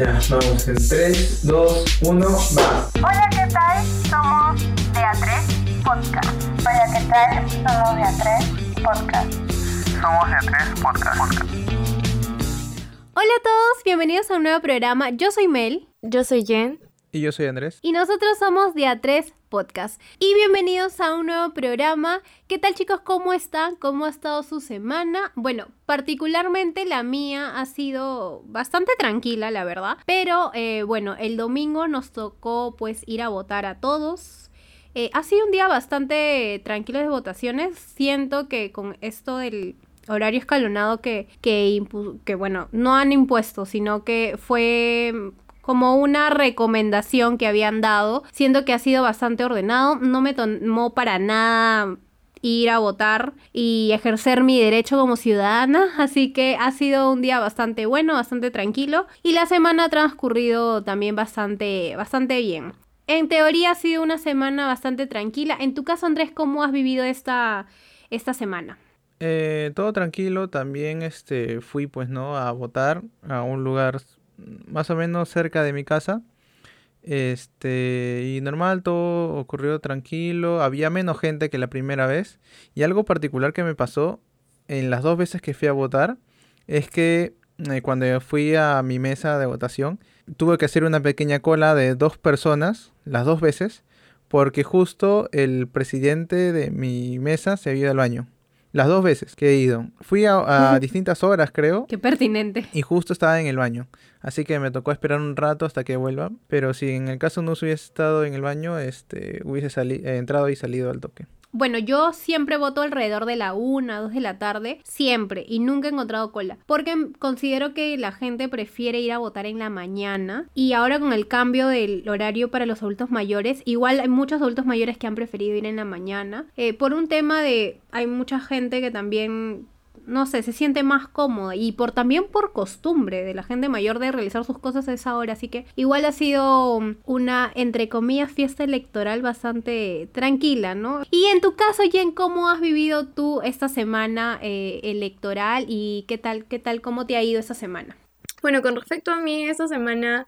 Ya, vamos en 3, 2, 1, va. Hola, ¿qué tal? Somos de A3 Podcast. Hola, ¿qué tal? Somos de A3 Podcast. Somos de A3 Podcast. Hola a todos, bienvenidos a un nuevo programa. Yo soy Mel. Yo soy Jen. Y yo soy Andrés. Y nosotros somos de A3 Podcast. Y bienvenidos a un nuevo programa. ¿Qué tal chicos? ¿Cómo están? ¿Cómo ha estado su semana? Bueno, particularmente la mía ha sido bastante tranquila, la verdad. Pero eh, bueno, el domingo nos tocó pues ir a votar a todos. Eh, ha sido un día bastante tranquilo de votaciones. Siento que con esto del horario escalonado que, que, que, bueno, no han impuesto, sino que fue como una recomendación que habían dado, siendo que ha sido bastante ordenado, no me tomó para nada ir a votar y ejercer mi derecho como ciudadana, así que ha sido un día bastante bueno, bastante tranquilo y la semana ha transcurrido también bastante bastante bien. En teoría ha sido una semana bastante tranquila. En tu caso, Andrés, ¿cómo has vivido esta, esta semana? Eh, todo tranquilo, también este, fui pues no a votar a un lugar más o menos cerca de mi casa. Este, y normal, todo ocurrió tranquilo, había menos gente que la primera vez. Y algo particular que me pasó en las dos veces que fui a votar es que eh, cuando fui a mi mesa de votación, tuve que hacer una pequeña cola de dos personas, las dos veces, porque justo el presidente de mi mesa se había ido al baño. Las dos veces que he ido. Fui a, distintas horas, creo. Qué pertinente. Y justo estaba en el baño. Así que me tocó esperar un rato hasta que vuelva. Pero si en el caso no hubiese estado en el baño, este, hubiese eh, entrado y salido al toque. Bueno, yo siempre voto alrededor de la 1, 2 de la tarde, siempre, y nunca he encontrado cola, porque considero que la gente prefiere ir a votar en la mañana, y ahora con el cambio del horario para los adultos mayores, igual hay muchos adultos mayores que han preferido ir en la mañana, eh, por un tema de, hay mucha gente que también no sé, se siente más cómoda y por también por costumbre de la gente mayor de realizar sus cosas a esa hora, así que igual ha sido una entre comillas fiesta electoral bastante tranquila, ¿no? Y en tu caso, Jen, ¿cómo has vivido tú esta semana eh, electoral y qué tal, qué tal, cómo te ha ido esta semana? Bueno, con respecto a mí, esta semana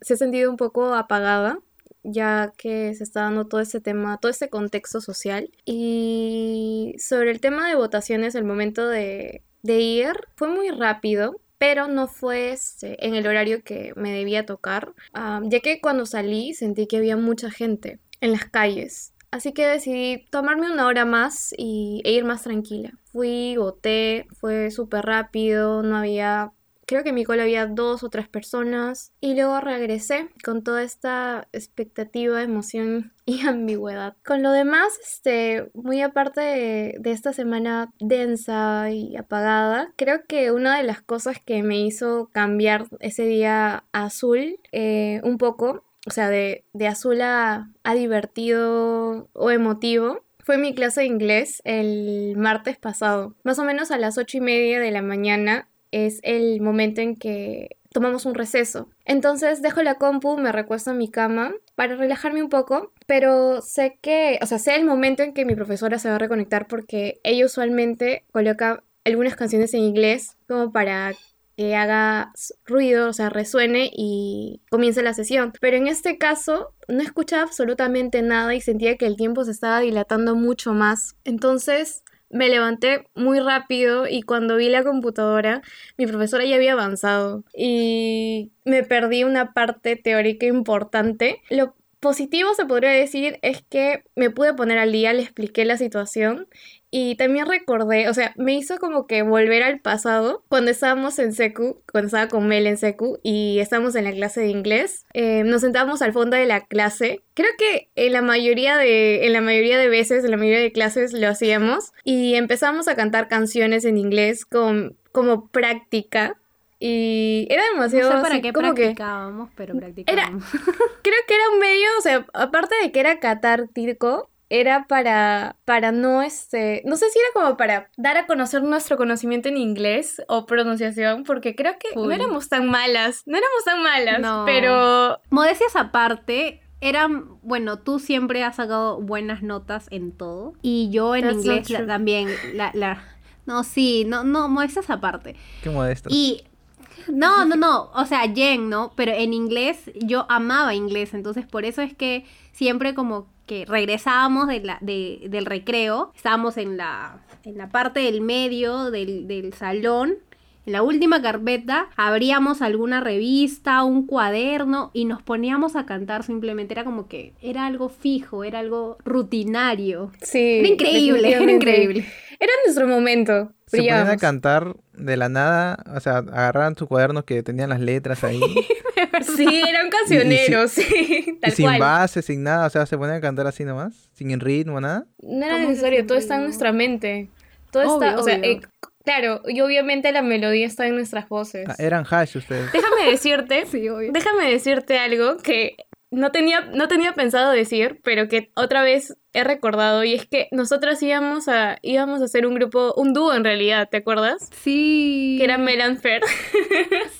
se ha sentido un poco apagada ya que se está dando todo ese tema, todo ese contexto social. Y sobre el tema de votaciones, el momento de, ir fue muy rápido, pero no fue este, en el horario que me debía tocar, ya que cuando salí sentí que había mucha gente en las calles. Así que decidí tomarme una hora más y, e ir más tranquila. Fui, voté, fue súper rápido, no había creo que en mi cola había dos o tres personas y luego regresé con toda esta expectativa, emoción y ambigüedad. Con lo demás, este, muy aparte de, esta semana densa y apagada, creo que una de las cosas que me hizo cambiar ese día azul eh, un poco, o sea, de, azul a, a divertido o emotivo, fue mi clase de inglés el martes pasado. Más o menos a las ocho y media de la mañana es el momento en que tomamos un receso. Entonces dejo la compu, me recuesto en mi cama para relajarme un poco, pero sé que, o sea, sé el momento en que mi profesora se va a reconectar porque ella usualmente coloca algunas canciones en inglés como para que haga ruido, o sea, resuene y comience la sesión. Pero en este caso no escuchaba absolutamente nada y sentía que el tiempo se estaba dilatando mucho más. Entonces me levanté muy rápido y cuando vi la computadora, mi profesora ya había avanzado y me perdí una parte teórica importante. Lo positivo se podría decir es que me pude poner al día, le expliqué la situación y también recordé, o sea, me hizo como que volver al pasado cuando estábamos en Secu, cuando estaba con Mel en Secu y estábamos en la clase de inglés. Eh, nos sentábamos al fondo de la clase. Creo que en la mayoría de, en la mayoría de veces, en la mayoría de clases lo hacíamos y empezamos a cantar canciones en inglés con, como práctica y era demasiado. No sé para qué practicábamos, pero practicábamos. creo que era un medio, o sea, aparte de que era catártico, era para, para no, este, no sé si era como para dar a conocer nuestro conocimiento en inglés o pronunciación, porque creo que no éramos tan malas, no éramos tan malas, pero... Modestias aparte, eran, bueno, tú siempre has sacado buenas notas en todo, y yo en inglés también, la, la, no, sí, no, no, modestias aparte. Qué modesto. Y No, no, no, o sea, Jen, ¿no? Pero en inglés yo amaba inglés, entonces por eso es que siempre como que regresábamos de la, de, del recreo, estábamos en la, en la parte del medio del, del salón en la última carpeta abríamos alguna revista, un cuaderno y nos poníamos a cantar simplemente. Era como que era algo fijo, era algo rutinario. Sí. Era increíble, era increíble. Era nuestro momento. Se ponían a cantar de la nada, o sea, agarraban su cuaderno que tenían las letras ahí, Sí, eran cancioneros, sí. y Tal sin cual. base, sin nada, o sea, se ponían a cantar así nomás, sin ritmo, nada. No era ¿Cómo que necesario, sin todo está en nuestra mente. Todo está, o sea, eh, claro, y obviamente la melodía está en nuestras voces. Ah, eran hash ustedes. Déjame decirte, Sí, obvio. déjame decirte algo que no tenía, no tenía pensado decir, pero que otra vez he recordado, y es que nosotras íbamos a, íbamos a hacer un grupo, un dúo en realidad, ¿te acuerdas? Sí. Que era Mel and Fer.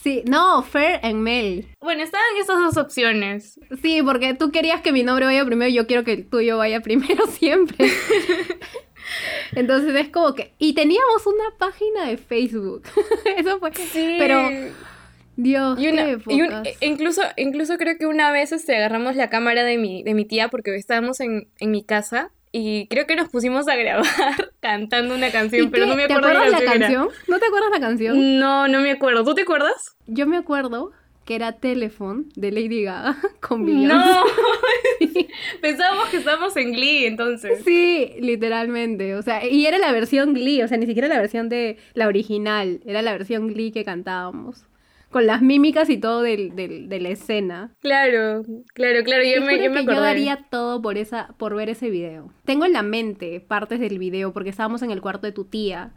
Sí, no, Fer and Mel. Bueno, estaban esas dos opciones. Sí, porque tú querías que mi nombre vaya primero y yo quiero que el tuyo vaya primero siempre. Entonces es como que... Y teníamos una página de Facebook. Eso fue... Sí. Pero, Dios, Y, una- qué y un- épocas. incluso, incluso creo que una vez este, agarramos la cámara de mi, de mi tía porque estábamos en, en mi casa y creo que nos pusimos a grabar cantando una ¿Y canción, pero qué? no me ¿Te acuerdo acuerdas qué la canción era. ¿No te acuerdas la canción? No, no me acuerdo. ¿Tú te acuerdas? Yo me acuerdo que era Telephone de Lady Gaga con Beyoncé. No. Pensábamos que estábamos en Glee entonces. Sí, literalmente. O sea, y era la versión Glee, o sea, ni siquiera la versión de la original, era la versión Glee que cantábamos. Con las mímicas y todo del, del- de la escena. Claro, claro, claro. Yo me, yo me que yo daría todo por esa, por ver ese video. Tengo en la mente partes del video porque estábamos en el cuarto de tu tía,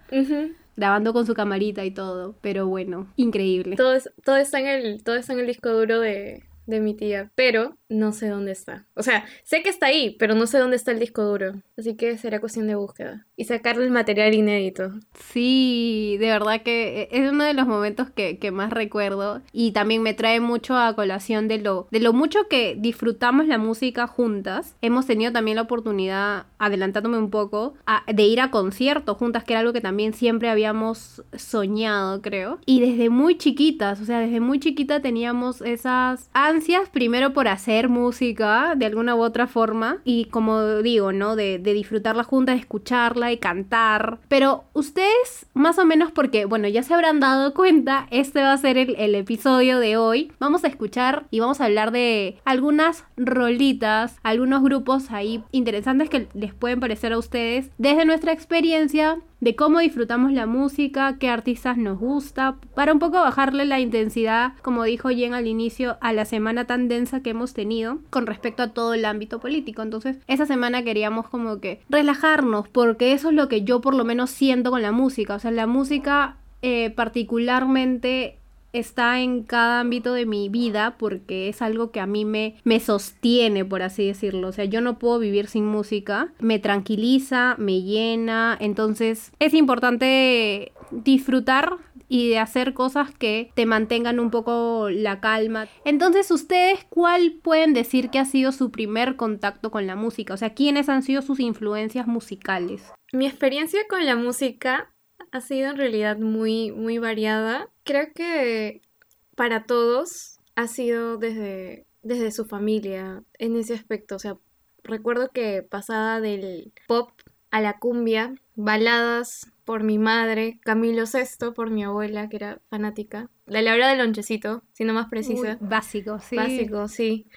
grabando con su camarita y todo. Pero bueno, increíble. todo, es- todo está en el, todo está en el disco duro de, de mi tía, pero no sé dónde está. O sea, sé que está ahí, pero no sé dónde está el disco duro. Así que será cuestión de búsqueda. Y sacarle el material inédito. Sí, de verdad que e, es uno de los momentos que, que más recuerdo y también me trae mucho a colación de lo, de lo mucho que disfrutamos la música juntas. Hemos tenido también la oportunidad, adelantándome un poco, de ir a conciertos juntas, que era algo que también siempre habíamos soñado, creo. Y desde muy chiquitas, o sea, desde muy chiquita teníamos esas ansias, primero por hacer música de alguna u otra forma y como digo, ¿no? De, disfrutarla juntas, de escucharla y cantar. Pero ustedes, más o menos porque, bueno, ya se habrán dado cuenta, este va a ser el, el episodio de hoy. Vamos a escuchar y vamos a hablar de algunas rolitas, algunos grupos ahí interesantes que les pueden parecer a ustedes desde nuestra experiencia de cómo disfrutamos la música, qué artistas nos gusta, para un poco bajarle la intensidad, como dijo Jen al inicio, a la semana tan densa que hemos tenido con respecto a todo el ámbito político. Entonces, esa semana queríamos como que relajarnos, porque eso es lo que yo por lo menos siento con la música. O sea, la música eh, particularmente está en cada ámbito de mi vida porque es algo que a mí me, me sostiene, por así decirlo. O sea, yo no puedo vivir sin música. Me tranquiliza, me llena. Entonces es importante disfrutar y de hacer cosas que te mantengan un poco la calma. Entonces, ¿ustedes cuál pueden decir que ha sido su primer contacto con la música? O sea, ¿quiénes han sido sus influencias musicales? Mi experiencia con la música ha sido en realidad muy, muy variada. Creo que para todos ha sido desde, desde su familia en ese aspecto. O sea, recuerdo que pasaba del pop a la cumbia, baladas por mi madre, Camilo Sesto por mi abuela, que era fanática. La Laura del Lonchecito, siendo más precisa. Uy, básico, sí. Básico, sí.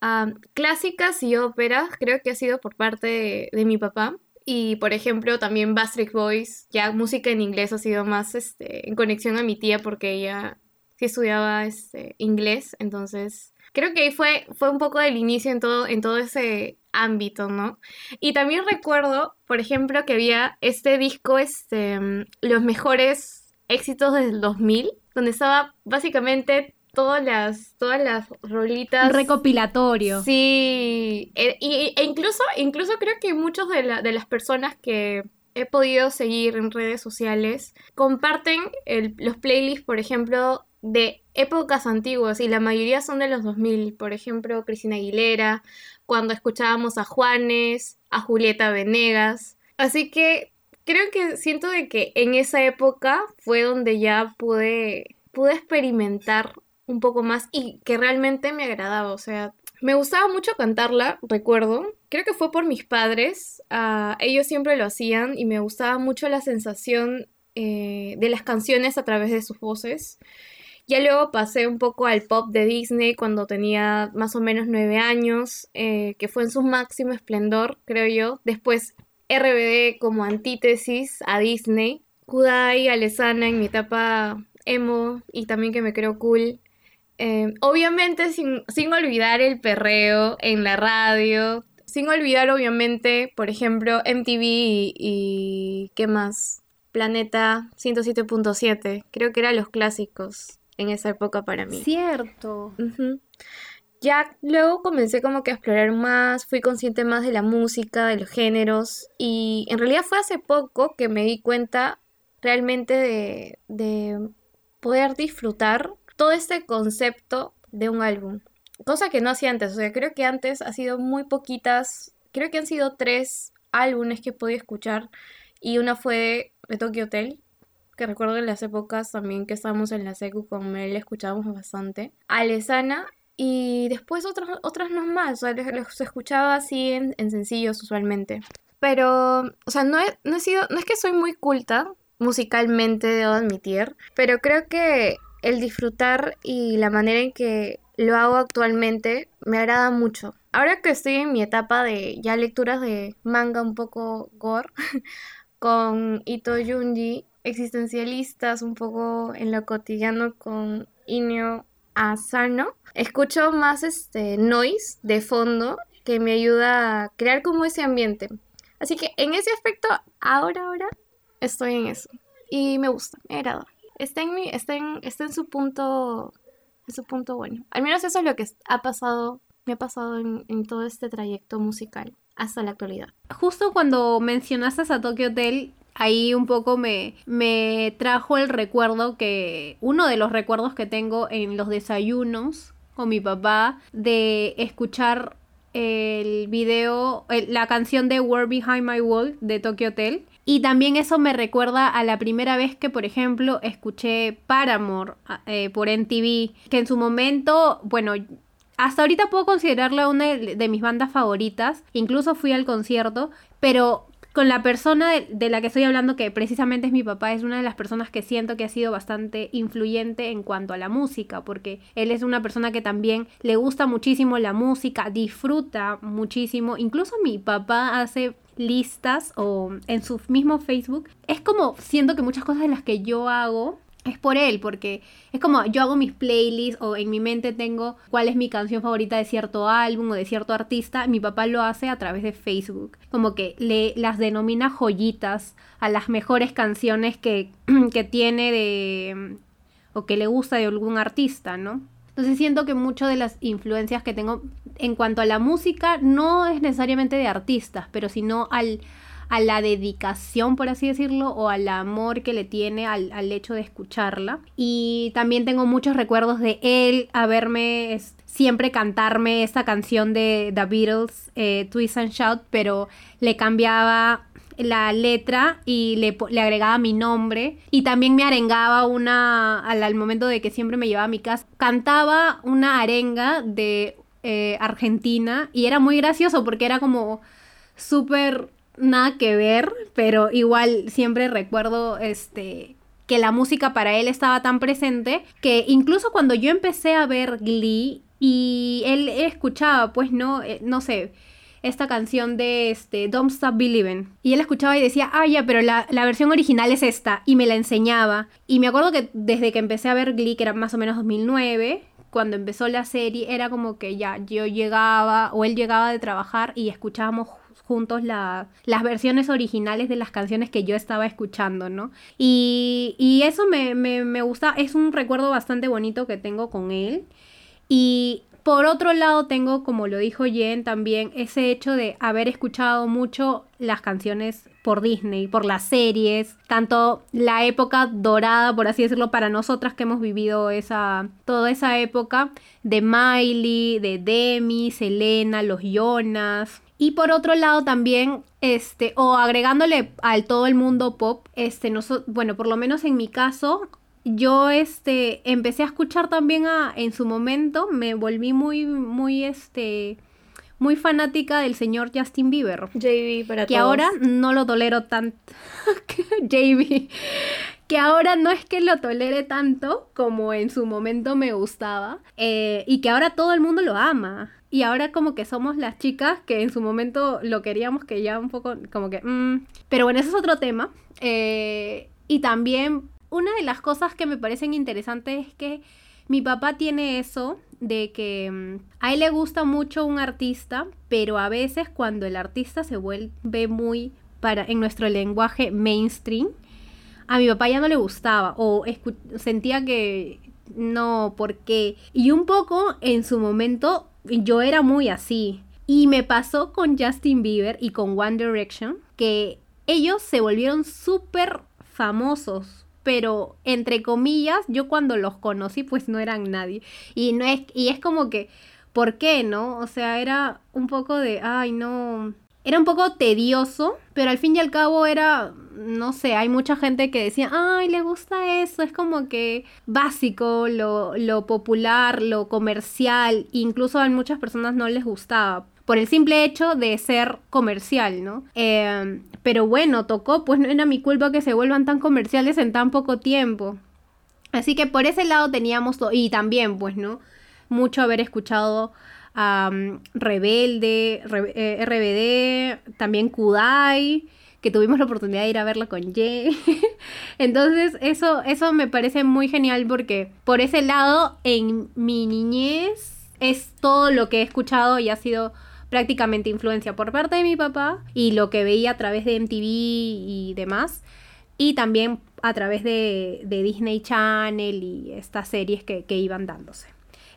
Am, clásicas y óperas creo que ha sido por parte de, de mi papá. Y por ejemplo, también Backstreet Boys, ya música en inglés ha sido más este, en conexión a mi tía porque ella sí estudiaba este, inglés. Entonces, creo que ahí fue, fue un poco del inicio en todo, en todo ese ámbito, ¿no? Y también recuerdo, por ejemplo, que había este disco, este, mm, los mejores éxitos del 2000, donde estaba básicamente todas las, todas las rolitas. Un recopilatorio. Sí, e, e incluso, incluso creo que muchos de, la- de las personas que he podido seguir en redes sociales comparten el- los playlists, por ejemplo, de épocas antiguas y la mayoría son de los 2000, por ejemplo, Cristina Aguilera, cuando escuchábamos a Juanes, a Julieta Venegas. Así que creo que siento de que en esa época fue donde ya pude pude experimentar un poco más y que realmente me agradaba. O sea, me gustaba mucho cantarla, recuerdo. Creo que fue por mis padres. ah, ellos siempre lo hacían y me gustaba mucho la sensación eh, de las canciones a través de sus voces. Ya luego pasé un poco al pop de Disney cuando tenía más o menos nueve años, eh, que fue en su máximo esplendor, creo yo. Después RBD como antítesis a Disney. Kudai, Alesana en mi etapa emo y también que me creo cool. Eh, obviamente sin, sin olvidar el perreo en la radio. Sin olvidar obviamente, por ejemplo, MTV y, y ¿qué más? Planeta 107.7. Creo que eran los clásicos en esa época para mí. Cierto. Ya luego comencé como que a explorar más, fui consciente más de la música, de los géneros y en realidad fue hace poco que me di cuenta realmente de, de poder disfrutar todo este concepto de un álbum. Cosa que no hacía antes, o sea, creo que antes ha sido muy poquitas, creo que han sido tres álbumes que he podido escuchar y una fue de Tokyo Hotel, que recuerdo en las épocas también que estábamos en la secu con Mel, escuchábamos bastante. Alesana y después otras, otras no más, o sea, los escuchaba así en, en sencillos usualmente. Pero, o sea, no he, no sido, no es que soy muy culta musicalmente, debo admitir, pero creo que el disfrutar y la manera en que lo hago actualmente me agrada mucho. Ahora que estoy en mi etapa de ya lecturas de manga un poco gore, con Ito Junji, existencialistas un poco en lo cotidiano con Inio Asano. Escucho más este noise de fondo que me ayuda a crear como ese ambiente. Así que en ese aspecto, ahora, ahora estoy en eso. Y me gusta, me agrada. Está en, mi, está en, está en su punto, en su punto bueno. Al menos eso es lo que ha pasado, me ha pasado en, todo este trayecto musical hasta la actualidad. Justo cuando mencionaste a Tokyo Hotel, ahí un poco me, me trajo el recuerdo que, uno de los recuerdos que tengo en los desayunos con mi papá, de escuchar el video, la canción de Word Behind My Wall de Tokyo Hotel. Y también eso me recuerda a la primera vez que, por ejemplo, escuché Paramore a- eh, por MTV, que en su momento, bueno, hasta ahorita puedo considerarla una de, de mis bandas favoritas. Incluso fui al concierto, pero con la persona de, de la que estoy hablando, que precisamente es mi papá, es una de las personas que siento que ha sido bastante influyente en cuanto a la música, porque él es una persona que también le gusta muchísimo la música, disfruta muchísimo. Incluso mi papá hace listas o en su mismo Facebook. Es como siento que muchas cosas de las que yo hago es por él, porque es como yo hago mis playlists o en mi mente tengo cuál es mi canción favorita de cierto álbum o de cierto artista, mi papá lo hace a través de Facebook, como que le las denomina joyitas a las mejores canciones que, que tiene de o que le gusta de algún artista, ¿no? Entonces siento que muchas de las influencias que tengo en cuanto a la música no es necesariamente de artistas, pero sino al, a la dedicación, por así decirlo, o al amor que le tiene al, al hecho de escucharla. Y también tengo muchos recuerdos de él haberme siempre cantarme esta canción de The Beatles, eh, Twist and Shout, pero le cambiaba la letra y le, agregaba mi nombre y también me arengaba una al, al momento de que siempre me llevaba a mi casa. Cantaba una arenga de eh, Argentina y era muy gracioso porque era como súper nada que ver pero igual siempre recuerdo este que la música para él estaba tan presente que incluso cuando yo empecé a ver Glee y él escuchaba pues no Eh, no sé esta canción de este Don't Stop Believing. Y él escuchaba y decía, ah, ya, pero la, la versión original es esta. Y me la enseñaba. Y me acuerdo que desde que empecé a ver Glee, que era más o menos 2009, cuando empezó la serie, era como que ya yo llegaba o él llegaba de trabajar y escuchábamos juntos la- las versiones originales de las canciones que yo estaba escuchando, ¿no? Y, y eso me, me, me gusta, es un recuerdo bastante bonito que tengo con él. Y por otro lado tengo, como lo dijo Jen también, ese hecho de haber escuchado mucho las canciones por Disney, por las series, tanto la época dorada, por así decirlo, para nosotras que hemos vivido esa, toda esa época de Miley, de Demi, Selena, los Jonas. Y por otro lado también, este, o agregándole al todo el mundo pop, este, noso- bueno, por lo menos en mi caso, yo este empecé a escuchar también a en su momento me volví muy muy este muy fanática del señor Justin Bieber JB para que todos. ahora no lo tolero tanto JB que ahora no es que lo tolere tanto como en su momento me gustaba eh, y que ahora todo el mundo lo ama y ahora como que somos las chicas que en su momento lo queríamos que ya un poco como que mm. pero bueno ese es otro tema Eh, y también una de las cosas que me parecen interesantes es que mi papá tiene eso de que mm, a él le gusta mucho un artista, pero a veces cuando el artista se vuelve muy para en nuestro lenguaje mainstream, a mi papá ya no le gustaba o sentía que no, porque y un poco en su momento yo era muy así. Y me pasó con Justin Bieber y con One Direction que ellos se volvieron súper famosos pero entre comillas, yo cuando los conocí pues no eran nadie. Y no es y es como que ¿por qué, no? O sea, era un poco de, ay, no, era un poco tedioso, pero al fin y al cabo era, no sé, hay mucha gente que decía, ay, le gusta eso, es como que básico, lo, lo popular, lo comercial, incluso a muchas personas no les gustaba. Por el simple hecho de ser comercial, ¿no? Eh, pero bueno, tocó, pues no era mi culpa que se vuelvan tan comerciales en tan poco tiempo. Así que por ese lado teníamos, y también, pues, ¿no? Mucho haber escuchado a Rebelde, Re- eh, RBD, también Kudai, que tuvimos la oportunidad de ir a verla con Ye. Entonces, eso, eso me parece muy genial porque por ese lado, en mi niñez, es todo lo que he escuchado y ha sido prácticamente influencia por parte de mi papá y lo que veía a través de MTV y demás y también a través de, de Disney Channel y estas series que, que iban dándose.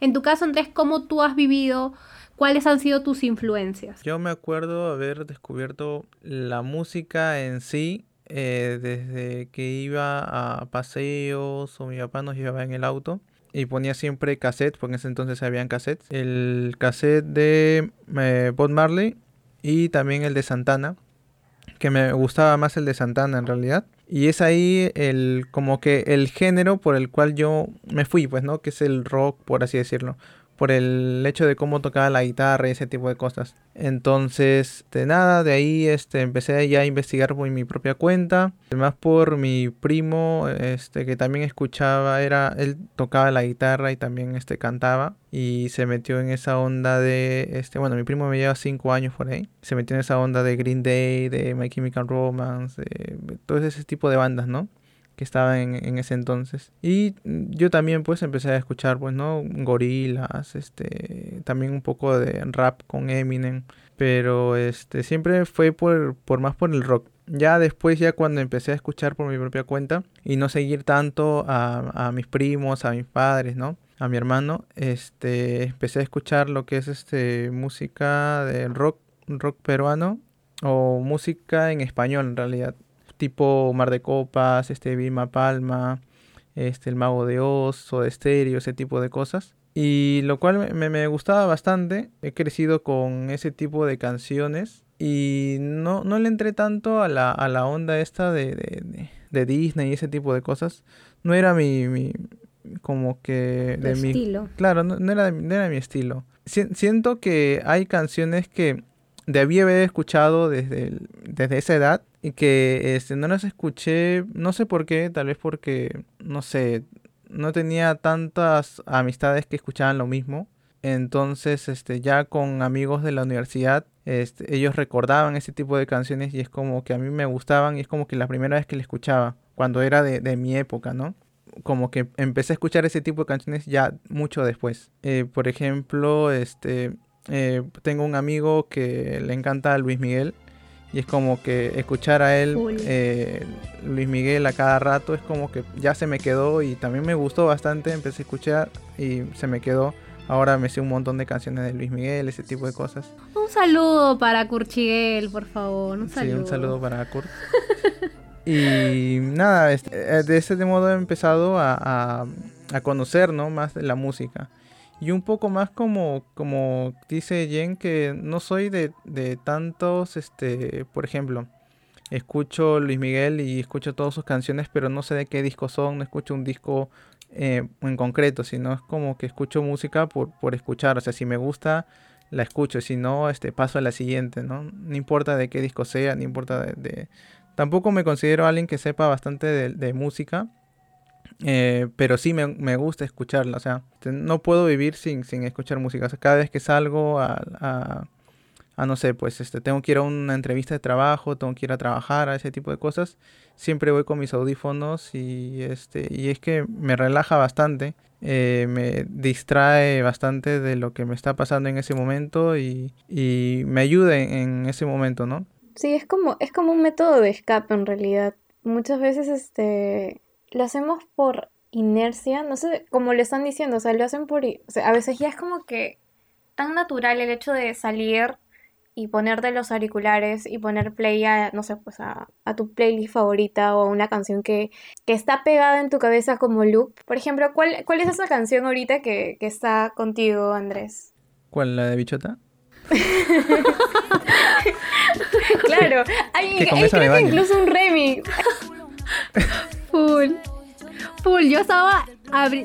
En tu caso, Andrés, ¿cómo tú has vivido? ¿Cuáles han sido tus influencias? Yo me acuerdo haber descubierto la música en sí eh, desde que iba a paseos o mi papá nos llevaba en el auto y ponía siempre cassette, porque en ese entonces habían cassettes. El cassette de eh, Bob Marley y también el de Santana, que me gustaba más el de Santana en realidad. Y es ahí el como que el género por el cual yo me fui, pues, ¿no? Que es el rock, por así decirlo. Por el hecho de cómo tocaba la guitarra y ese tipo de cosas. Entonces, de nada, de ahí este, empecé ya a investigar por mi propia cuenta. Además por mi primo, este, que también escuchaba, era, él tocaba la guitarra y también este, cantaba. Y se metió en esa onda de, este, bueno, mi primo me lleva 5 años por ahí. Se metió en esa onda de Green Day, de My Chemical Romance, de todo ese tipo de bandas, ¿no? Que estaban en, en, ese entonces. Y yo también pues empecé a escuchar pues, ¿no? Gorilas, este, también un poco de rap con Eminem, pero este, siempre fue por, por más por el rock. Ya después, ya cuando empecé a escuchar por mi propia cuenta y no seguir tanto a, a mis primos, a mis padres, ¿no? A mi hermano, este, empecé a escuchar lo que es este, música de rock, rock peruano o música en español en realidad tipo Mar de Copas, este Vilma Palma, este El Mago de Oz, o de Estéreo, ese tipo de cosas. Y lo cual me, me, gustaba bastante. He crecido con ese tipo de canciones. Y no, no le entré tanto a la, a la onda esta de, de, de, Disney y ese tipo de cosas. No era mi. mi como que. De mi estilo. Claro, no, no, era, no era mi estilo. Si, siento que hay canciones que debí haber escuchado desde, desde esa edad que este, no las escuché, no sé por qué, tal vez porque, no sé, no tenía tantas amistades que escuchaban lo mismo. Entonces, este, ya con amigos de la universidad, este, ellos recordaban ese tipo de canciones y es como que a mí me gustaban y es como que la primera vez que le escuchaba, cuando era de, de mi época, ¿no? Como que empecé a escuchar ese tipo de canciones ya mucho después. Eh, por ejemplo, este, eh, tengo un amigo que le encanta Luis Miguel y es como que escuchar a él, eh, Luis Miguel a cada rato, es como que ya se me quedó y también me gustó bastante, empecé a escuchar y se me quedó. Ahora me sé un montón de canciones de Luis Miguel, ese tipo de cosas. Un saludo para Curchiguel, por favor. Un saludo. Sí, un saludo para Kurt. y nada, este, de ese modo he empezado a, a, a conocer ¿no? más de la música y un poco más como, como dice Jen, que no soy de, de tantos, este, por ejemplo, escucho Luis Miguel y escucho todas sus canciones, pero no sé de qué disco son, no escucho un disco eh, en concreto, sino es como que escucho música por, por escuchar, o sea, si me gusta, la escucho, si no, este, paso a la siguiente, ¿no? No importa de qué disco sea, no importa de... de... Tampoco me considero alguien que sepa bastante de, de música, eh, pero sí me, me, gusta escucharla, o sea, no puedo vivir sin, sin escuchar música. O sea, cada vez que salgo a, a, a, no sé, pues este, tengo que ir a una entrevista de trabajo, tengo que ir a trabajar, a ese tipo de cosas, siempre voy con mis audífonos y, este, y es que me relaja bastante, eh, me distrae bastante de lo que me está pasando en ese momento y, y me ayuda en, en ese momento, ¿no? Sí, es como, es como un método de escape en realidad. Muchas veces este lo hacemos por inercia, no sé, como le están diciendo, o sea, lo hacen por, o sea, a veces ya es como que tan natural el hecho de salir y ponerte los auriculares y poner play a, no sé, pues a, a tu playlist favorita o a una canción que, que, está pegada en tu cabeza como loop. Por ejemplo, ¿cuál, cuál es esa canción ahorita que, que está contigo, Andrés? ¿Cuál, la de Bichota? claro, hay, hay creo que incluso un remix. Full. Full. Yo estaba.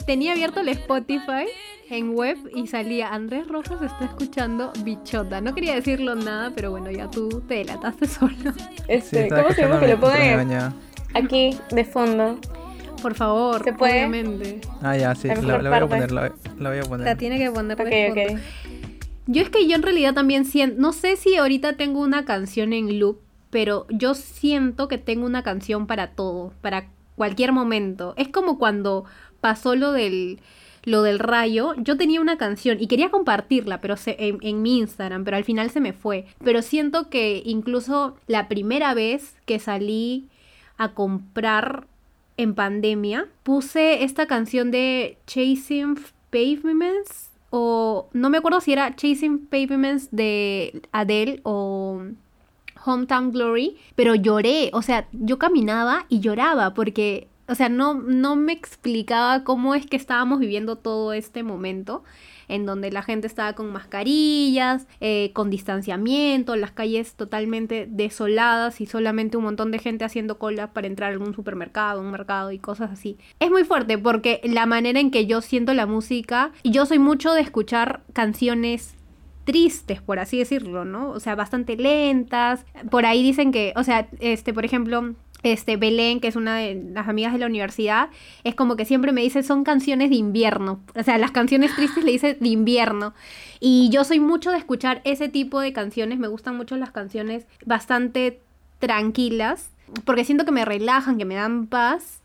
tenía abierto el Spotify en web y salía Andrés Rojas está escuchando Bichota. No quería decirlo nada, pero bueno, ya tú te delataste solo. Este, ¿Cómo se llama que lo pongan aquí de fondo? Por favor, ¿Se puede? obviamente. Ah, ya, sí, la, la, voy a poner, la, la, voy a poner. La tiene que poner de okay, fondo. Okay. Yo es que yo en realidad también siento, no sé si ahorita tengo una canción en loop, pero yo siento que tengo una canción para todo, para cualquier momento. Es como cuando pasó lo del lo del rayo, yo tenía una canción y quería compartirla, pero se, en, en, mi Instagram, pero al final se me fue. Pero siento que incluso la primera vez que salí a comprar en pandemia, puse esta canción de Chasing Pavements o no me acuerdo si era Chasing Pavements de Adele o Hometown Glory, pero lloré, o sea, yo caminaba y lloraba porque, o sea, no, no me explicaba cómo es que estábamos viviendo todo este momento en donde la gente estaba con mascarillas, eh, con distanciamiento, las calles totalmente desoladas y solamente un montón de gente haciendo cola para entrar a algún supermercado, un mercado y cosas así. Es muy fuerte porque la manera en que yo siento la música, y yo soy mucho de escuchar canciones tristes, por así decirlo, ¿no? O sea, bastante lentas. Por ahí dicen que, o sea, este, por ejemplo, este, Belén, que es una de las amigas de la universidad, es como que siempre me dice, son canciones de invierno. O sea, las canciones tristes le dice de invierno. Y yo soy mucho de escuchar ese tipo de canciones, me gustan mucho las canciones bastante tranquilas, porque siento que me relajan, que me dan paz.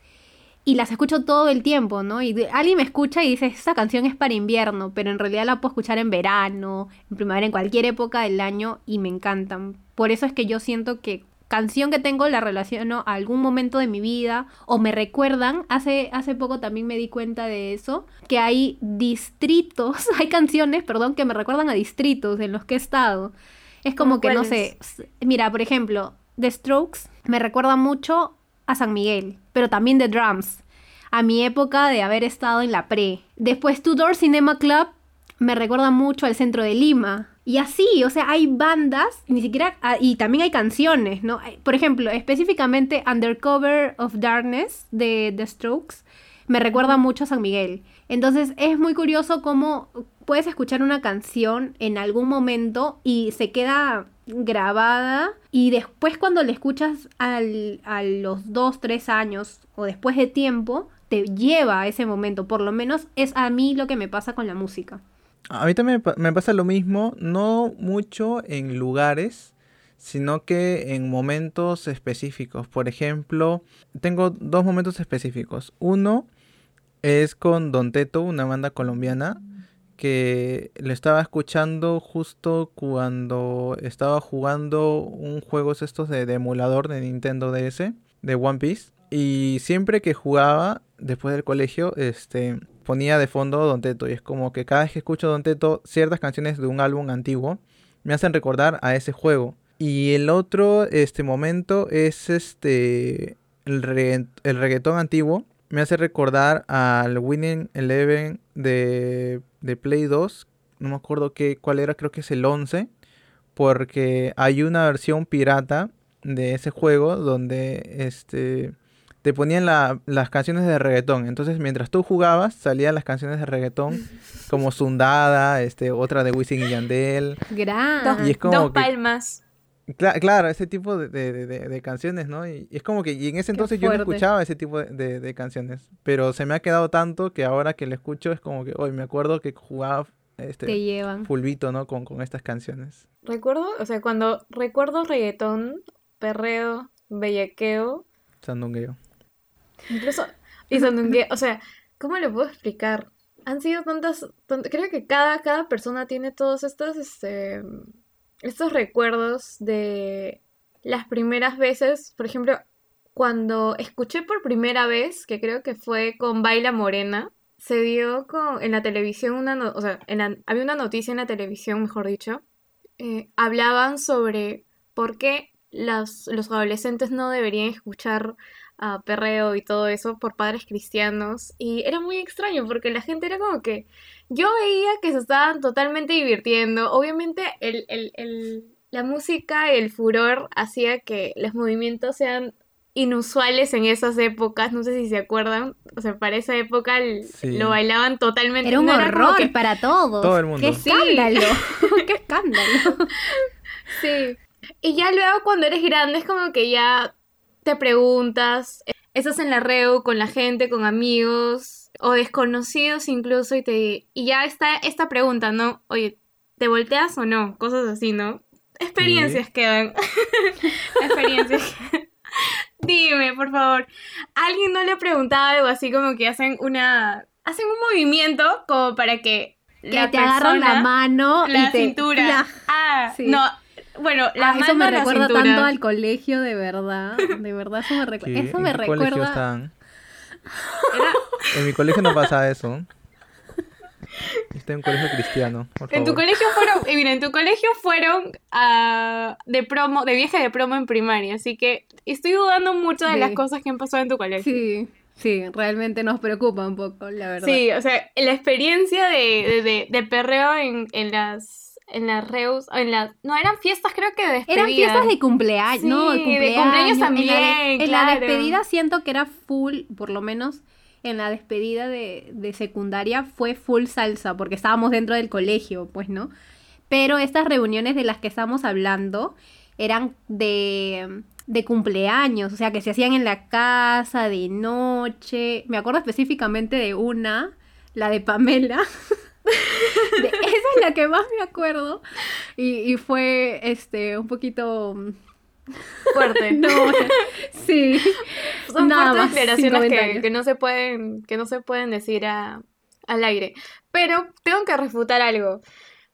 Y las escucho todo el tiempo, ¿no? Y alguien me escucha y dice, esta canción es para invierno, pero en realidad la puedo escuchar en verano, en primavera, en cualquier época del año y me encantan. Por eso es que yo siento que canción que tengo la relaciono a algún momento de mi vida o me recuerdan. Hace, hace poco también me di cuenta de eso, que hay distritos, hay canciones, perdón, que me recuerdan a distritos en los que he estado. Es como que, no sé, mira, por ejemplo, The Strokes me recuerda mucho a San Miguel, pero también The Drums, a mi época de haber estado en la pre. Después Tudor Cinema Club me recuerda mucho al centro de Lima. Y así, o sea, hay bandas, ni siquiera, y también hay canciones, ¿no? Por ejemplo, específicamente Undercover of Darkness de The Strokes, me recuerda mucho a San Miguel. Entonces es muy curioso cómo puedes escuchar una canción en algún momento y se queda grabada y después cuando la escuchas al, a los dos, tres años o después de tiempo, te lleva a ese momento. Por lo menos es a mí lo que me pasa con la música. A mí también me pasa lo mismo, no mucho en lugares, sino que en momentos específicos. Por ejemplo, tengo dos momentos específicos. Uno es con Don Teto, una banda colombiana, que lo estaba escuchando justo cuando estaba jugando un juego estos de, de emulador de Nintendo DS, de One Piece. Y siempre que jugaba, después del colegio, este, ponía de fondo Don Teto. Y es como que cada vez que escucho Don Teto, ciertas canciones de un álbum antiguo me hacen recordar a ese juego. Y el otro este momento es este el, regga el reggaetón antiguo. Me hace recordar al Winning Eleven de, de Play 2. No me acuerdo qué, cuál era, creo que es el 11. Porque hay una versión pirata de ese juego donde este te ponían la- las canciones de reggaetón. Entonces, mientras tú jugabas, salían las canciones de reggaetón como Sundada, este, otra de Wisin y Yandel. Gran. Y es como Dos que- palmas. Cla- claro, ese tipo de, de- de- de- canciones, ¿no? Y, y es como que y en ese entonces yo no escuchaba ese tipo de, de- de canciones, pero se me ha quedado tanto que ahora que lo escucho es como que hoy me acuerdo que jugaba Te este llevan. fulbito, ¿no? Con, con estas canciones. Recuerdo, o sea, cuando recuerdo reggaetón, perreo, bellaqueo, Sandungueo. incluso y sandungueo, o sea, ¿cómo le puedo explicar? Han sido tantas, tant- creo que cada, cada persona tiene todos estos, este, estos recuerdos de las primeras veces, por ejemplo, cuando escuché por primera vez, que creo que fue con Baila Morena, se dio con, en la televisión una, no- o sea, en la- había una noticia en la televisión, mejor dicho, eh, hablaban sobre por qué los adolescentes no deberían escuchar a perreo y todo eso por padres cristianos. Y era muy extraño porque la gente era como que yo veía que se estaban totalmente divirtiendo. Obviamente el, el- el- la música y el furor hacía que los movimientos sean inusuales en esas épocas. No sé si se acuerdan. O sea, para esa época el- Sí. lo bailaban totalmente. Era un no horror que- para todos. Todo el mundo. ¡Qué escándalo! ¡Qué escándalo! Sí. Y ya luego cuando eres grande es como que ya te preguntas, eh, estás en la reu con la gente, con amigos o desconocidos incluso y te y ya está esta pregunta, ¿no? Oye, ¿te volteas o no? Cosas así, ¿no? Experiencias quedan. Experiencias. Dime, por favor. ¿Alguien no le ha preguntado algo así como que hacen una hacen un movimiento como para que Que la te agarran la mano la y te... cintura. Ah, Sí. no. Bueno, la Ah, eso me recuerda cintura. tanto al colegio, de verdad. De verdad, eso me, recu- ¿Qué? eso ¿En me qué colegio recuerda... están? Era- En mi colegio no pasa eso. Estoy en un colegio cristiano, por En tu colegio fueron, y mira, en tu colegio fueron ah, de promo, de viaje de promo en primaria, así que estoy dudando mucho de Sí. las cosas que han pasado en tu colegio. Sí, sí, realmente nos preocupa un poco, la verdad. Sí, o sea, la experiencia de, de, de- de perreo en, en las en las reus, en las no eran fiestas creo que de despedida. Eran fiestas de cumpleaños, no, de Sí, de cumpleaños. cumpleaños En la, también, en la claro. despedida siento que era full, por lo menos en la despedida de, de secundaria fue full salsa, porque estábamos dentro del colegio, pues, ¿no? Pero estas reuniones de las que estamos hablando eran de, de cumpleaños, o sea, que se hacían en la casa, de noche. Me acuerdo específicamente de una, la de Pamela. De- esa es la que más me acuerdo. Y, y fue este un poquito. mm, fuerte. No, sí. Son Nada más, declaraciones que, que no se pueden, que no se pueden decir a- al aire. Pero tengo que refutar algo.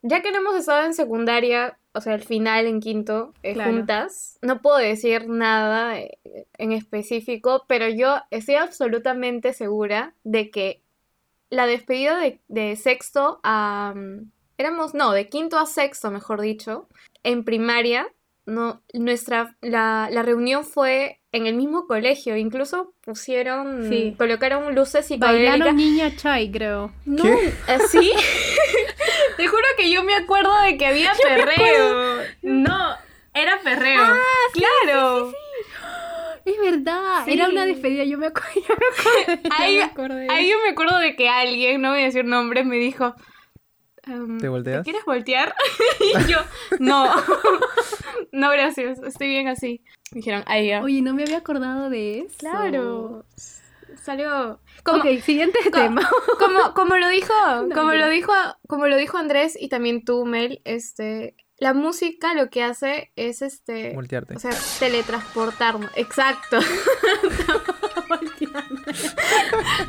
Ya que no hemos estado en secundaria, o sea, al final en quinto, eh, Claro. juntas, no puedo decir nada eh, en específico, pero yo estoy absolutamente segura de que la despedida de, de sexto a... mm, éramos, no, de quinto a sexto, mejor dicho, en primaria, no, nuestra, la, la reunión fue en el mismo colegio, incluso pusieron, Sí. colocaron luces psicodélicas. Bailaron niña chai, creo. No, ¿Qué? ¿así? Te juro que yo me acuerdo de que había perreo. No, era perreo. Ah, claro. Es verdad, Sí. era una despedida, yo me acuerdo. Ahí, me acordé. ahí yo me acuerdo de que alguien, no voy a decir nombres, me dijo. em, ¿Te volteas? quieres voltear? y yo, no. no, gracias, estoy bien así. Me dijeron, ahí ya. Oye, no me había acordado de eso. Claro. Salió. Como, ok, siguiente co- tema. como, como lo dijo, como lo dijo, como lo dijo Andrés y también tú, Mel, este, la música lo que hace es este, Voltearte. o sea, teletransportarnos. Exacto.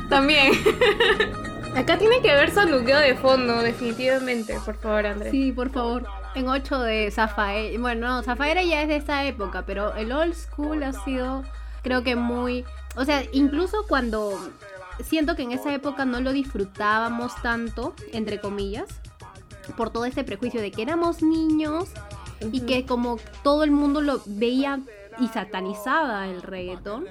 también. Acá tiene que haber sandungueo de fondo, definitivamente, por favor, Andrés. Sí, por favor. En 8 de Zafaera. Bueno, no, Zafaera ya es de esta época, pero el old school ha sido, creo que muy. O sea, incluso cuando. Siento que en esa época no lo disfrutábamos tanto, entre comillas, por todo este prejuicio de que éramos niños y que como todo el mundo lo veía y satanizaba el reggaetón.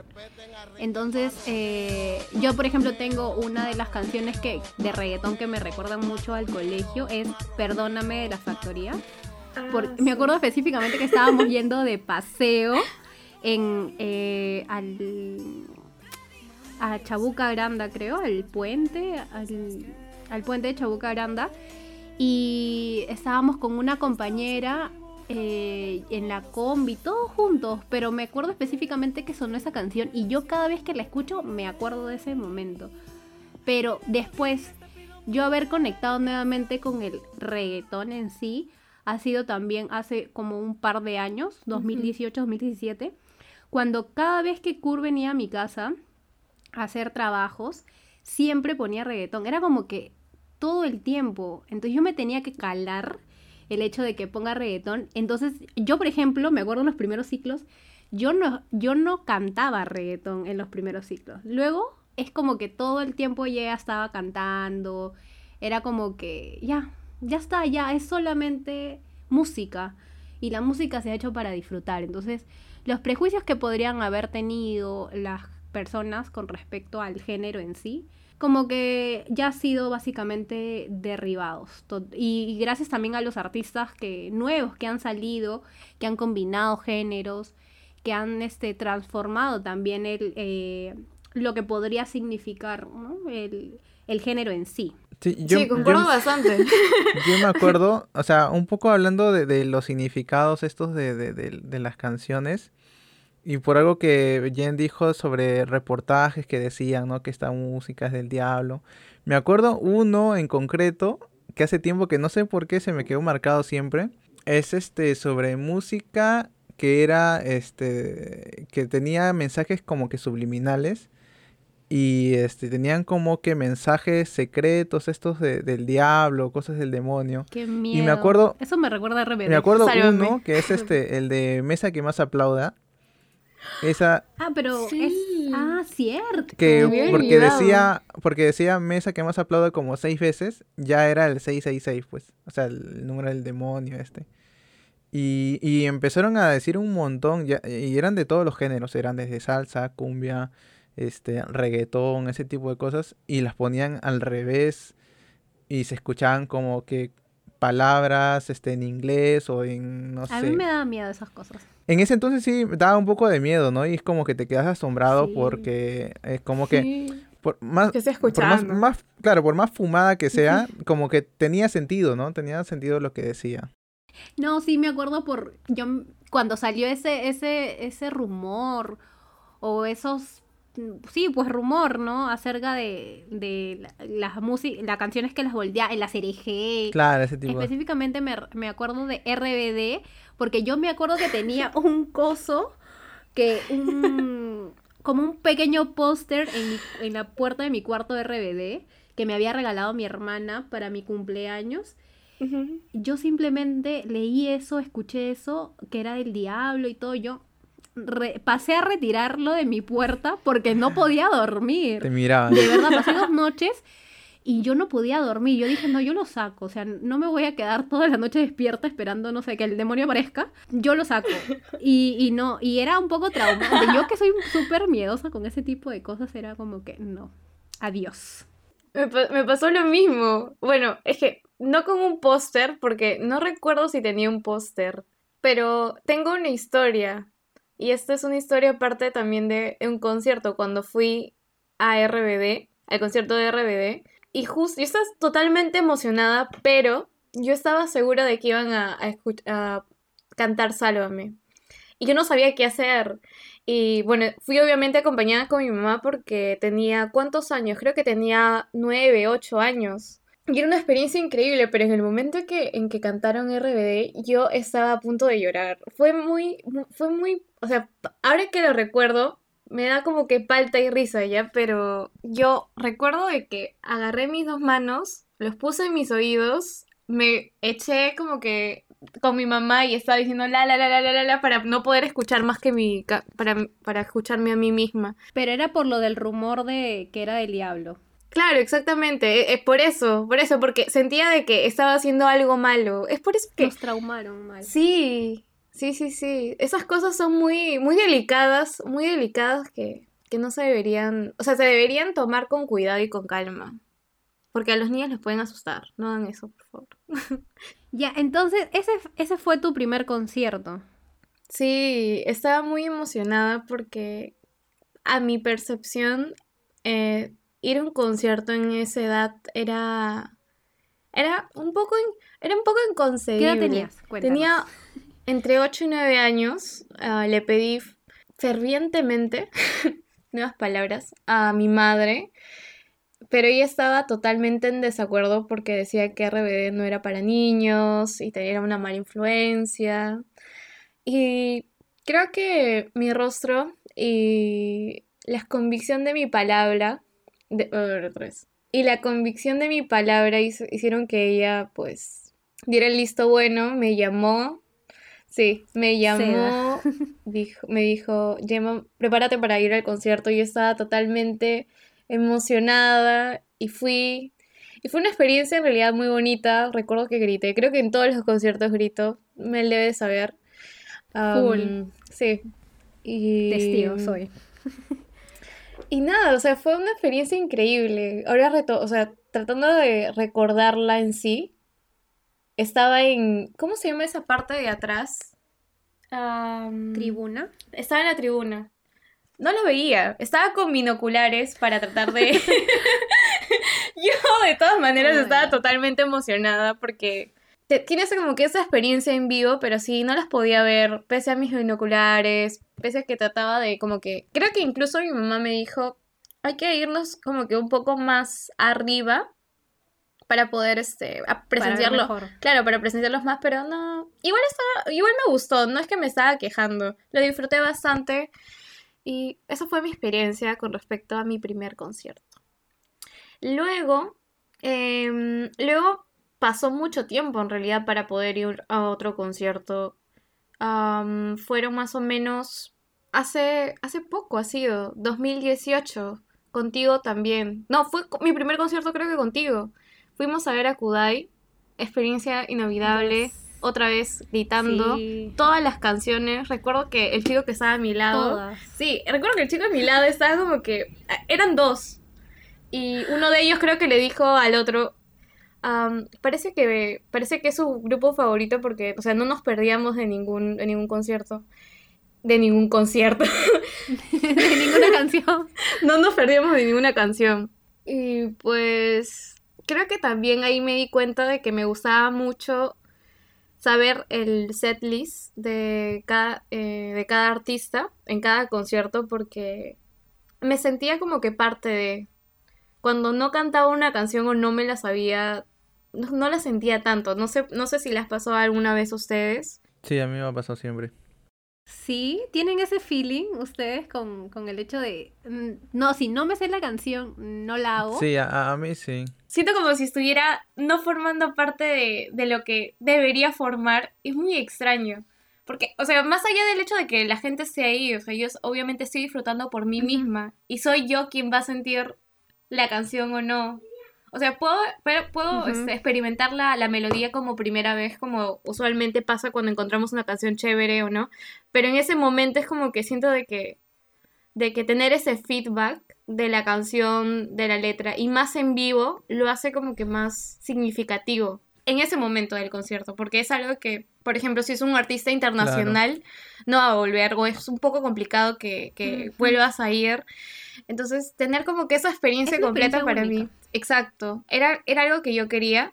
Entonces, eh, yo por ejemplo tengo una de las canciones que de reggaetón que me recuerdan mucho al colegio, es Perdóname de la Factoría. por- Ah, me sí. acuerdo específicamente que estábamos yendo de paseo en eh, al a Chabuca Granda, creo, al puente, al, al puente de Chabuca Granda. Y estábamos con una compañera eh, en la combi, todos juntos, pero me acuerdo específicamente que sonó esa canción y yo cada vez que la escucho me acuerdo de ese momento. Pero después, yo haber conectado nuevamente con el reggaetón en sí, ha sido también hace como un par de años, 2018-2017, cuando cada vez que Kur venía a mi casa a hacer trabajos, siempre ponía reggaetón. Era como que todo el tiempo. Entonces yo me tenía que calar el hecho de que ponga reggaetón. Entonces yo, por ejemplo, me acuerdo en los primeros ciclos, yo no, yo no cantaba reggaetón en los primeros ciclos. Luego es como que todo el tiempo ya estaba cantando. Era como que ya, ya está, ya es solamente música. Y la música se ha hecho para disfrutar. Entonces, los prejuicios que podrían haber tenido las personas con respecto al género en sí, como que ya ha sido básicamente derribados. Y, y gracias también a los artistas que nuevos que han salido, que han combinado géneros, que han este, transformado también el, eh, lo que podría significar ¿no? el, el género en sí. Sí, yo, sí, concuerdo yo- bastante. Yo me acuerdo, o sea, un poco hablando de, de los significados estos de, de- de- de las canciones, y por algo que Jen dijo sobre reportajes que decían, ¿no? Que esta música es del diablo. Me acuerdo uno en concreto, que hace tiempo que no sé por qué se me quedó marcado siempre, es este sobre música que era, este, que tenía mensajes como que subliminales. Y este, tenían como que mensajes secretos, estos de- del diablo, cosas del demonio. Qué miedo. acuerdo- Eso me recuerda a RBD. Me acuerdo Sálvame. uno que es este, el de Mesa que más aplauda. Esa Ah, pero Sí. es... Ah, cierto. que porque decía, porque decía Mesa que más aplauda como seis veces, ya era el 666, pues. O sea, el número del demonio este. Y, y empezaron a decir un montón, ya- y eran de todos los géneros, eran desde salsa, cumbia, este, reggaetón, ese tipo de cosas, y las ponían al revés, y se escuchaban como que palabras este, en inglés o en, no A sé. mí me da miedo esas cosas. En ese entonces sí daba un poco de miedo, ¿no? Y es como que te quedas asombrado Sí. porque es como que Sí. por más, Que esté por más, escuchando. más- claro, por más fumada que sea, como que tenía sentido, ¿no? Tenía sentido lo que decía. No, sí me acuerdo por yo cuando salió ese ese ese rumor o esos sí, pues rumor, ¿no? Acerca de, de la- las músicas, las canciones que las voltea la CRG. Claro, ese tipo. Específicamente me, me acuerdo de RBD, porque yo me acuerdo que tenía un coso, que un, como un pequeño póster en, en la puerta de mi cuarto de RBD, que me había regalado mi hermana para mi cumpleaños. Yo simplemente leí eso, escuché eso, que era del diablo y todo. Yo re- pasé a retirarlo de mi puerta porque no podía dormir. Te miraban. De verdad, pasé dos noches y yo no podía dormir. Yo dije, no, yo lo saco. O sea, no me voy a quedar toda la noche despierta esperando, no sé, que el demonio aparezca. Yo lo saco. Y, y no, y era un poco traumante. Yo que soy súper miedosa con ese tipo de cosas, era como que, no, adiós. Me, pa- me pasó lo mismo. Bueno, es que no con un póster, porque no recuerdo si tenía un póster, pero tengo una historia. Y esta es una historia aparte también de un concierto, cuando fui a RBD, al concierto de RBD. Y justo, yo estaba totalmente emocionada, pero yo estaba segura de que iban a, a a cantar Sálvame. Y yo no sabía qué hacer. Y bueno, fui obviamente acompañada con mi mamá porque tenía, ¿cuántos años? Creo que tenía nueve, ocho años. Y era una experiencia increíble, pero en el momento que, en que cantaron RBD, yo estaba a punto de llorar. Fue muy, mu- fue muy, o sea, ahora que lo recuerdo, me da como que palta y risa ya, pero yo recuerdo de que agarré mis dos manos, los puse en mis oídos, me eché como que con mi mamá y estaba diciendo la la la la la la la para no poder escuchar más que mi para, para escucharme a mí misma. Pero era por lo del rumor de que era del diablo. Claro, exactamente, e- es por eso, por eso, porque sentía de que estaba haciendo algo malo. Es por eso que Nos traumaron mal. sí, sí, sí, sí. Esas cosas son muy, muy delicadas, muy delicadas que, que no se deberían, o sea, se deberían tomar con cuidado y con calma. porque a los niños les pueden asustar. No hagan eso, por favor. Ya, entonces, ese, ese fue tu primer concierto. Sí, estaba muy emocionada porque a mi percepción eh, ir a un concierto en esa edad era era un poco in- era un poco inconcebible. ¿Qué edad tenías? Cuéntanos. Tenía entre 8 y 9 años. ah, le pedí fervientemente, nuevas palabras, a mi madre. Pero ella estaba totalmente en desacuerdo porque decía que RBD no era para niños y tenía una mala influencia. Y creo que mi rostro y la convicción de mi palabra, de, y la convicción de mi palabra hicieron que ella, pues, diera el listo bueno, me llamó, sí, me llamó, dijo, me dijo, Gemma, prepárate para ir al concierto. Yo estaba totalmente emocionada y fui. Y fue una experiencia en realidad muy bonita. Recuerdo que grité. Creo que en todos los conciertos grito. Me debe de saber. Am, sí. Y, Testigo soy. Y nada, o sea, fue una experiencia increíble. Ahora, reto o sea, tratando de recordarla en sí, estaba en. ¿Cómo se llama esa parte de atrás? Tribuna. estaba en la tribuna. No lo veía. Estaba con binoculares para tratar de. Yo, de todas maneras, Oh estaba totalmente emocionada porque tienes como que esa experiencia en vivo, pero sí, no las podía ver, pese a mis binoculares, pese a que trataba de como que. Creo que incluso mi mamá me dijo: hay que irnos como que un poco más arriba para poder este, a- Para presenciarlo. mejor. Claro, para presenciarlos más, pero no. Igual estaba, igual me gustó, no es que me estaba quejando. Lo disfruté bastante. Y esa fue mi experiencia con respecto a mi primer concierto. Luego, em, luego pasó mucho tiempo en realidad para poder ir a otro concierto. Fueron más o menos hace, hace poco, ha sido 2018. Contigo también. No, fue mi primer concierto creo que contigo. Fuimos a ver a Kudai. Experiencia inolvidable. Otra vez gritando. Sí. Todas las canciones. Recuerdo que el chico que estaba a mi lado. Todas. Sí, recuerdo que el chico a mi lado estaba como que. Eran dos. Y uno de ellos creo que le dijo al otro. parece que parece que es su grupo favorito porque, o sea, no nos perdíamos de ningún, de ningún concierto. De ningún concierto. de ninguna canción. no nos perdíamos de ninguna canción. Y pues creo que también ahí me di cuenta de que me gustaba mucho saber el setlist de cada, eh, de cada artista en cada concierto porque me sentía como que parte de... Cuando no cantaba una canción o no me la sabía, no, no la sentía tanto. No sé, no sé si las pasó alguna vez a ustedes. Sí, a mí me ha pasado siempre. Sí, tienen ese feeling ustedes con, con el hecho de, no, si no me sé la canción, no la hago. Sí, a, a mí sí. Siento como si estuviera no formando parte de, de lo que debería formar. Es muy extraño. Porque, o sea, más allá del hecho de que la gente esté ahí, o sea, yo obviamente estoy disfrutando por mí misma. Y soy yo quien va a sentir la canción o no. O sea, puedo, puedo Ujú. este, experimentar la, la melodía como primera vez, como usualmente pasa cuando encontramos una canción chévere o no. Pero en ese momento es como que siento de que, de que tener ese feedback de la canción, de la letra, y más en vivo, lo hace como que más significativo en ese momento del concierto, porque es algo que, por ejemplo, si es un artista internacional, no va a volver, o es un poco complicado que, que Ujú. vuelvas a ir. Entonces, tener como que esa experiencia Es completa experiencia para mí. Exacto. Era, era algo que yo quería.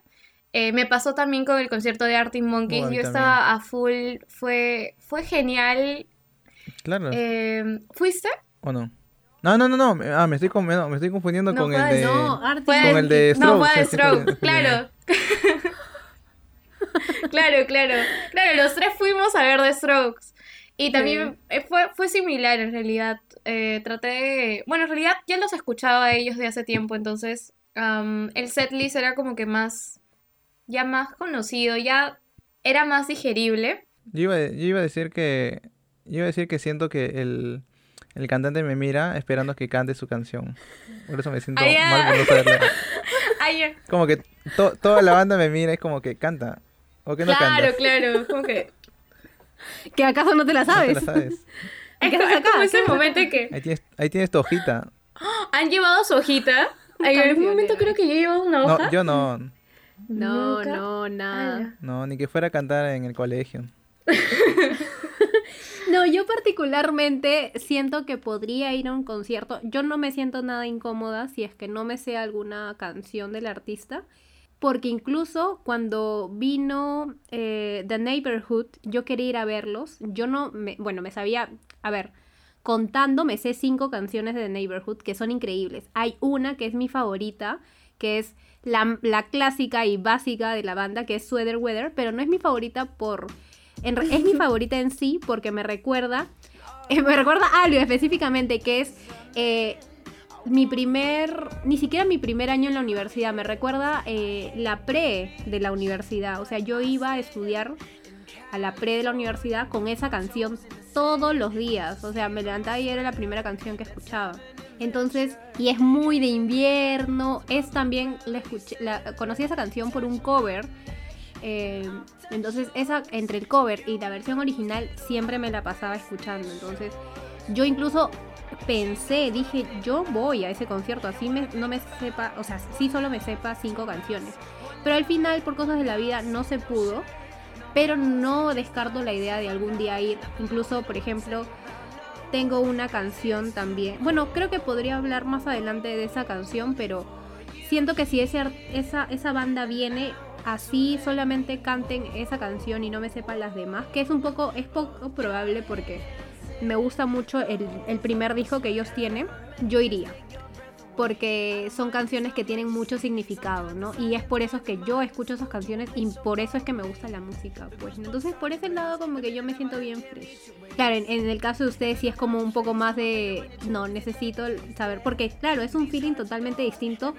Eh, me pasó también con el concierto de Arctic Monkeys. Yo estaba a full. Fue, fue genial. Claro. Eh, ¿Fuiste? ¿O no? No, no, no, no. me- Ah, me estoy, con- no, me estoy confundiendo No con el de... No, Con el de No, Strokes, fue de Stroke. Claro. claro, claro. Claro, los tres fuimos a ver The Strokes. Y también eh, fue, fue similar en realidad. Eh, traté de... Bueno, en realidad ya los escuchaba a ellos de hace tiempo, entonces am, el setlist era como que más... Ya más conocido, ya era más digerible. Yo iba, yo iba a decir que... Yo iba a decir que siento que el, el cantante me mira esperando que cante su canción. Por eso me siento mal por no. Como que to- toda la banda me mira, es como que canta. ¿O que no claro, canta? claro. Como que... ¿Que acaso no te la No te sabes? la sabes. Es, ¿Qué co- haces es como acá? ese ¿Qué haces momento en que Ahí tienes, ahí tienes tu hojita. han llevado su hojita En algún momento creo que yo llevaba una hoja. No, yo no. No, Nunca. no, nada. Ala. No, ni que fuera a cantar en el colegio. No, yo particularmente siento que podría ir a un concierto. Yo no me siento nada incómoda si es que no me sé alguna canción del artista. Porque incluso cuando vino eh, The Neighborhood, yo quería ir a verlos. Yo no, me, bueno, me sabía, a ver, contando, me sé cinco canciones de The Neighborhood que son increíbles. Hay una que es mi favorita, que es la, la clásica y básica de la banda, que es Sweater Weather, pero no es mi favorita por... en es mi favorita en sí porque me recuerda, eh, me recuerda algo específicamente que es eh, mi primer, ni siquiera mi primer año en la universidad, me recuerda eh, la pre de la universidad, o sea, yo iba a estudiar a la pre de la universidad con esa canción todos los días, o sea, me levantaba y era la primera canción que escuchaba. Entonces, y es muy de invierno, es también, la escuché, conocí esa canción por un cover, eh, entonces esa, entre el cover y la versión original, siempre me la pasaba escuchando, entonces yo incluso pensé, dije, yo voy a ese concierto, así me- no me sepa, o sea, sí solo me sepa cinco canciones. Pero al final, por cosas de la vida, no se pudo. Pero no descarto la idea de algún día ir. Incluso, por ejemplo, tengo una canción también. Bueno, creo que podría hablar más adelante de esa canción, pero siento que si ese, esa, esa banda viene así solamente canten esa canción y no me sepan las demás, que es un poco, es poco probable porque me gusta mucho el, el primer disco que ellos tienen, yo iría. Porque son canciones que tienen mucho significado, ¿no? Y es por eso que yo escucho esas canciones y por eso es que me gusta la música, pues. Entonces, por ese lado, como que yo me siento bien fresh. Claro, en, el caso de ustedes sí es como un poco más de, no, necesito saber, porque claro, es un feeling totalmente distinto,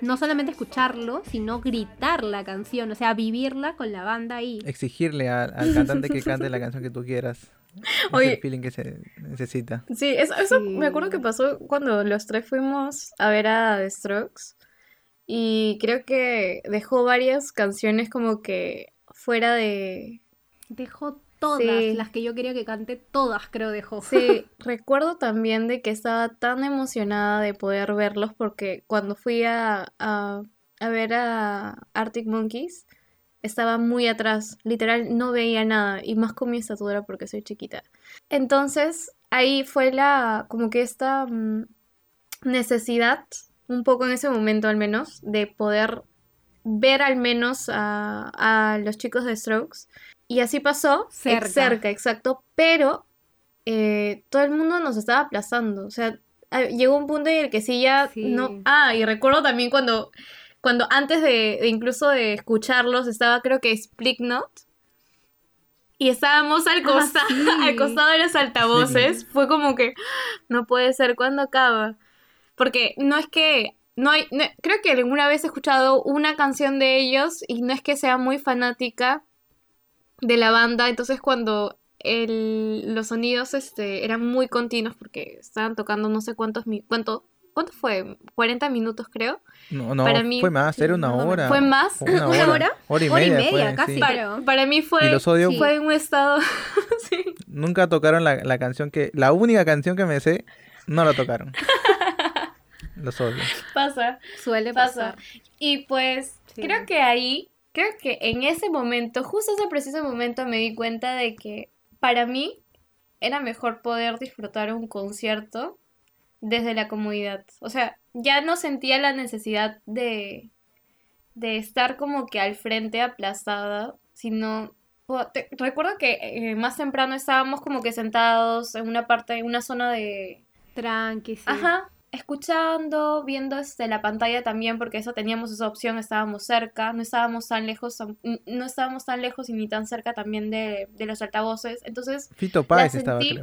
no solamente escucharlo, sino gritar la canción, o sea, vivirla con la banda ahí. Exigirle al cantante que cante la canción que tú quieras. Es Oye. el feeling que se necesita. Sí, eso, eso Sí. me acuerdo que pasó cuando los tres fuimos a ver a The Strokes. Y creo que dejó varias canciones como que fuera de... Dejó todas, Sí. las que yo quería que cante, todas creo dejó. Sí, recuerdo también de que estaba tan emocionada de poder verlos porque cuando fui a, a, a ver a Arctic Monkeys estaba muy atrás, literal no veía nada y más con mi estatura porque soy chiquita. Entonces ahí fue la, como que esta mm, necesidad, un poco en ese momento al menos, de poder ver al menos a, a los chicos de Strokes. Y así pasó, Cerca. cerca, exacto, pero eh, todo el mundo nos estaba aplazando. O sea, ah, llegó un punto en el que sí ya Sí. no. Ah, y recuerdo también cuando, cuando antes de, de incluso de escucharlos estaba creo que Split-Not. Y estábamos al, Ah, costa- sí. al costado de los altavoces. Fue como que no puede ser cuando acaba. Porque no es que. No hay, no- creo que alguna vez he escuchado una canción de ellos y no es que sea muy fanática de la banda. Entonces cuando el- los sonidos este, eran muy continuos porque estaban tocando no sé cuántos cuánto ¿Cuánto fue? 40 minutos creo. No, no, Para mí- fue más, era una hora. ¿Fue más? Una ¿Una hora. hora? Hora y Hora y media, media, fue, casi. sí. Para, mí fue, Y los odio. Sí. fue un estado... sí. Nunca tocaron la, la canción que... La única canción que me sé, no la tocaron. Los odio. Pasa. Suele pasa. pasar. Y pues Sí. creo que ahí, creo que en ese momento, justo ese preciso momento me di cuenta de que para mí era mejor poder disfrutar un concierto desde la comodidad. O sea, ya no sentía la necesidad de, de estar como que al frente aplastada, sino... te- recuerdo que eh, más temprano estábamos como que sentados en una parte, en una zona de, Tranqui, sí. Ajá, escuchando, viendo este, la pantalla también, porque eso teníamos esa opción, estábamos cerca, no estábamos tan lejos, no estábamos tan lejos y ni tan cerca también de, de los altavoces. Entonces, Fito Páez estaba, sentí-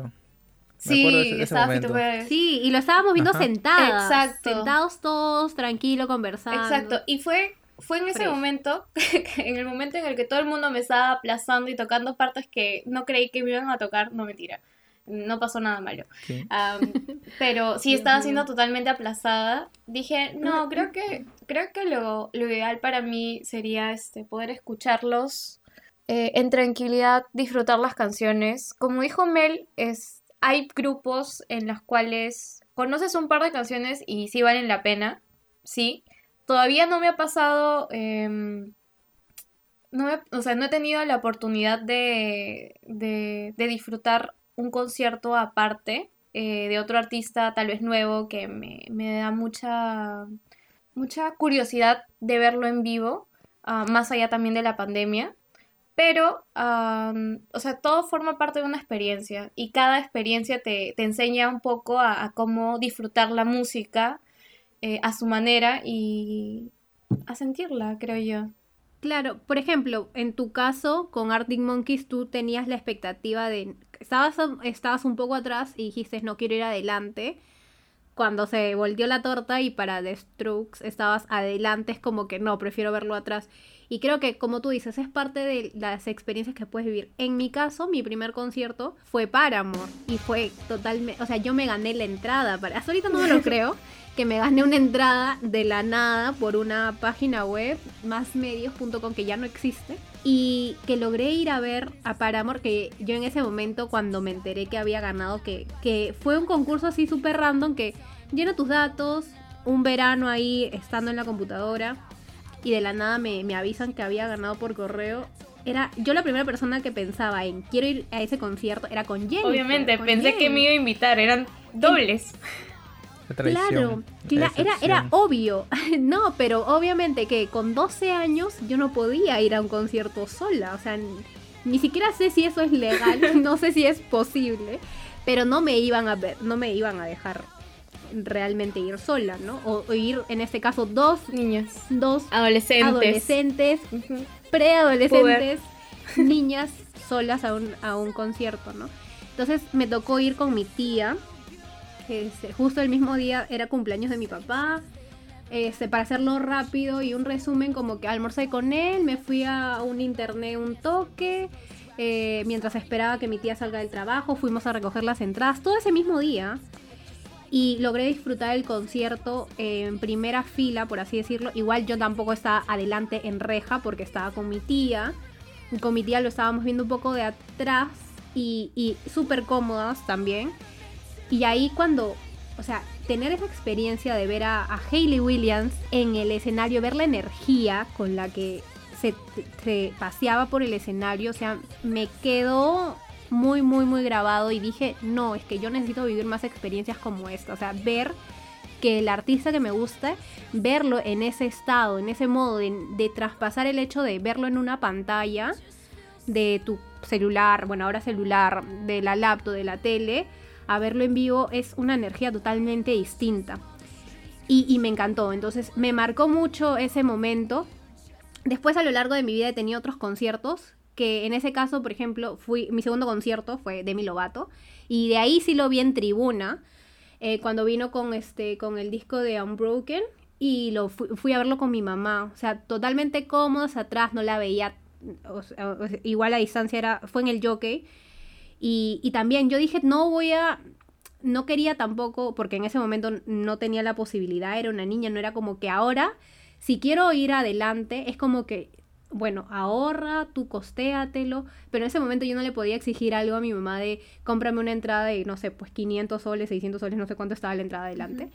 sí, de ese- de estaba. Sí, y lo estábamos viendo Ajá. sentadas. Exacto. Sentados todos, tranquilo, conversando. Exacto, y fue, fue en ese Fresh. momento, en el momento en el que todo el mundo me estaba aplazando y tocando partes que no creí que me iban a tocar, no mentira, no pasó nada malo. Sí. Pero sí estaba siendo totalmente aplazada. Dije, no, creo que, creo que lo, lo ideal para mí sería este, poder escucharlos eh, en tranquilidad, disfrutar las canciones. Como dijo Mel, es, hay grupos en los cuales conoces un par de canciones y sí valen la pena. sí. Todavía no me ha pasado, em, no me- o sea, no he tenido la oportunidad de, de, disfrutar un concierto aparte eh, de otro artista tal vez nuevo que me, me da mucha, mucha curiosidad de verlo en vivo, ah, más allá también de la pandemia. Pero, am, o sea, todo forma parte de una experiencia y cada experiencia te, te enseña un poco a, a cómo disfrutar la música eh, a su manera y a sentirla, creo yo. Claro, por ejemplo, en tu caso con Arctic Monkeys tú tenías la expectativa de estabas estabas un poco atrás y dijiste no quiero ir adelante. Cuando se volteó la torta y para The Strokes estabas adelante es como que no, prefiero verlo atrás. Y creo que como tú dices, es parte de las experiencias que puedes vivir. En mi caso, mi primer concierto fue Paramore y fue totalmente, o sea, yo me gané la entrada para hasta ahorita no me lo creo que me gané una entrada de la nada por una página web, másmedios.com, que ya no existe, y que logré ir a ver a Paramore, que yo en ese momento cuando me enteré que había ganado, que, que fue un concurso así súper random, que llena tus datos, un verano ahí estando en la computadora, y de la nada me, me avisan que había ganado por correo. Era yo la primera persona que pensaba en quiero ir a ese concierto, era con Jennifer. Obviamente, con pensé que me iba a invitar, eran dobles. Claro, cla- era, era obvio. No, pero obviamente que con 12 años yo no podía ir a un concierto sola. O sea, ni siquiera sé si eso es legal, no sé si es posible, pero no me iban a ver, no me iban a dejar realmente ir sola, ¿no? O, o ir, en este caso, dos, Niñas. dos Adolescentes. adolescentes, preadolescentes, niñas solas a un, a un concierto, ¿no? Entonces me tocó ir con mi tía, justo el mismo día era cumpleaños de mi papá, este, para hacerlo rápido y un resumen como que almorcé con él, me fui a un internet un toque, eh, mientras esperaba que mi tía salga del trabajo, fuimos a recoger las entradas, todo ese mismo día. Y logré disfrutar el concierto en primera fila, por así decirlo. Igual yo tampoco estaba adelante en reja porque estaba con mi tía. Con mi tía lo estábamos viendo un poco de atrás y, y súper cómodas también. Y ahí cuando, o sea, tener esa experiencia de ver a, a Hayley Williams en el escenario, ver la energía con la que se, se paseaba por el escenario, o sea, me quedó muy, muy, muy grabado y dije, no, es que yo necesito vivir más experiencias como esta, o sea, ver que el artista que me gusta, verlo en ese estado, en ese modo de, de traspasar el hecho de verlo en una pantalla de tu celular, bueno, ahora celular, de la laptop, de la tele, a verlo en vivo es una energía totalmente distinta. Y, y me encantó, entonces me marcó mucho ese momento. Después a lo largo de mi vida he tenido otros conciertos, que en ese caso, por ejemplo, fui, mi segundo concierto fue Demi Lovato, y de ahí sí lo vi en tribuna, eh, cuando vino con, este, con el disco de Unbroken, y lo fui, fui a verlo con mi mamá, o sea, totalmente cómodos atrás, no la veía, o igual la distancia era, fue en el jockey, y, y también yo dije, no voy a, no quería tampoco, porque en ese momento no tenía la posibilidad, era una niña, no era como que ahora, si quiero ir adelante, es como que, bueno, ahorra, tú costéatelo, pero en ese momento yo no le podía exigir algo a mi mamá de cómprame una entrada de, no sé, pues 500 soles, 600 soles, no sé cuánto estaba la entrada adelante.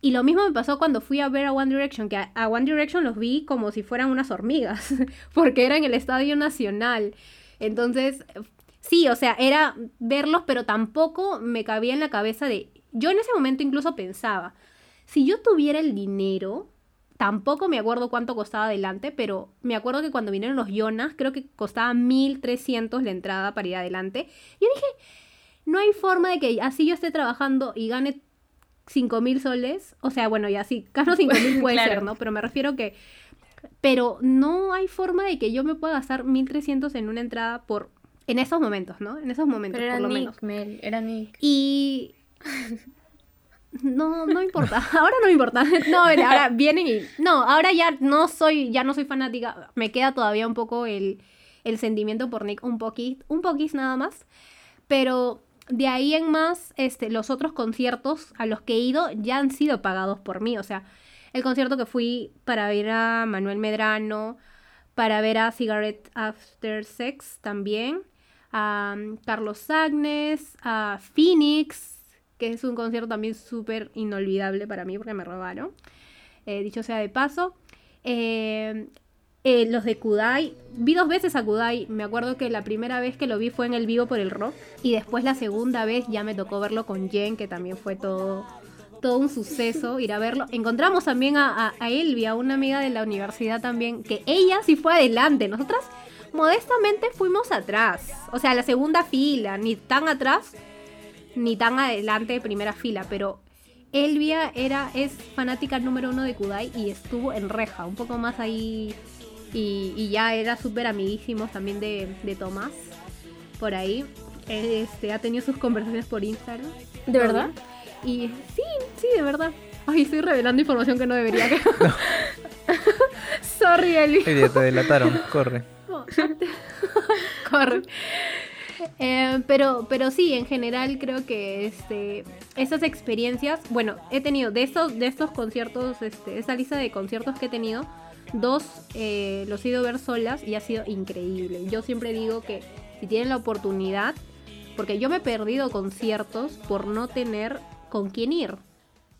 Y lo mismo me pasó cuando fui a ver a One Direction, que a, a One Direction los vi como si fueran unas hormigas, porque era en el Estadio Nacional. Entonces, sí, o sea, era verlos, pero tampoco me cabía en la cabeza de... Yo en ese momento incluso pensaba, si yo tuviera el dinero, tampoco me acuerdo cuánto costaba adelante, pero me acuerdo que cuando vinieron los Jonas, creo que costaba 1300 la entrada para ir adelante. Yo dije, no hay forma de que así yo esté trabajando y gane 5000 soles. O sea, bueno, ya sí, gano 5000 puede Claro. ser, ¿no? Pero me refiero que. Pero no hay forma de que yo me pueda gastar 1300 en una entrada por. En esos momentos, ¿no? En esos momentos, Pero por lo Nick, menos. Mel, era Nick. Y. No, no importa. Ahora no me importa. No, ahora vienen y. No, ahora ya no soy, ya no soy fanática. Me queda todavía un poco el, el sentimiento por Nick, un poquito, un poquís nada más. Pero de ahí en más, este, los otros conciertos a los que he ido ya han sido pagados por mí. O sea, el concierto que fui para ver a Manuel Medrano, para ver a Cigarette After Sex también, a um, Carlos Agnes, a Phoenix, que es un concierto también súper inolvidable para mí porque me robaron. eh, dicho sea de paso. Eh, eh, los de Kudai, vi dos veces a Kudai, me acuerdo que la primera vez que lo vi fue en el vivo por el rock y después la segunda vez ya me tocó verlo con Jen, que también fue todo, todo un suceso ir a verlo. Encontramos también a, a, a Elvia, una amiga de la universidad también, que ella sí fue adelante, nosotras modestamente fuimos atrás, o sea, la segunda fila, ni tan atrás ni tan adelante de primera fila, pero Elvia era, es fanática número uno de Kudai y estuvo en reja, un poco más ahí. Y, y ya era súper amiguísimos también de, de Tomás. Por ahí. Este, ha tenido sus conversaciones por Instagram. ¿De verdad? Y sí, sí, de verdad. Ay, estoy revelando información que no debería. Sorry, Elvia. Elvia, te delataron, corre. Corre. Eh, pero, pero sí, en general creo que este, esas experiencias, bueno, he tenido de estos, de estos conciertos, este, esa lista de conciertos que he tenido, dos eh, los he ido a ver solas y ha sido increíble. Yo siempre digo que si tienen la oportunidad, porque yo me he perdido conciertos por no tener con quién ir.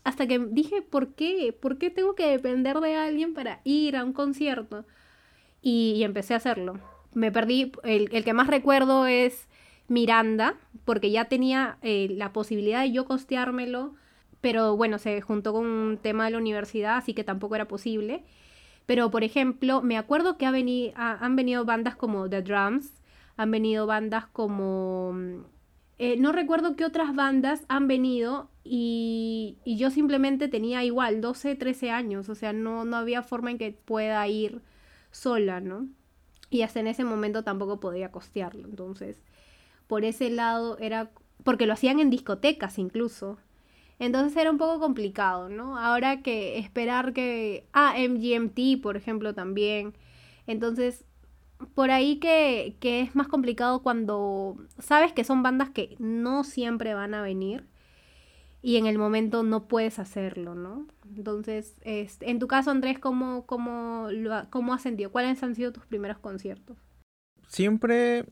Hasta que dije, ¿por qué? ¿Por qué tengo que depender de alguien para ir a un concierto? Y, empecé a hacerlo. Me perdí, el que más recuerdo es Miranda, porque ya tenía eh, la posibilidad de yo costeármelo, pero bueno, se juntó con un tema de la universidad, así que tampoco era posible. Pero, por ejemplo, me acuerdo que han venido bandas como The Drums, han venido bandas como... Eh, no recuerdo qué otras bandas han venido y, y, yo simplemente tenía igual 12, 13 años, o sea, no, no había forma en que pueda ir sola, ¿no? Y hasta en ese momento tampoco podía costearlo, entonces por ese lado era, porque lo hacían en discotecas incluso. Entonces era un poco complicado, ¿no? Ahora que esperar que... Ah, MGMT, por ejemplo, también. Entonces, por ahí que, que es más complicado cuando sabes que son bandas que no siempre van a venir y en el momento no puedes hacerlo, ¿no? Entonces, este, en tu caso, Andrés, ¿cómo, cómo, lo, ¿cómo has sentido? ¿Cuáles han sido tus primeros conciertos? Siempre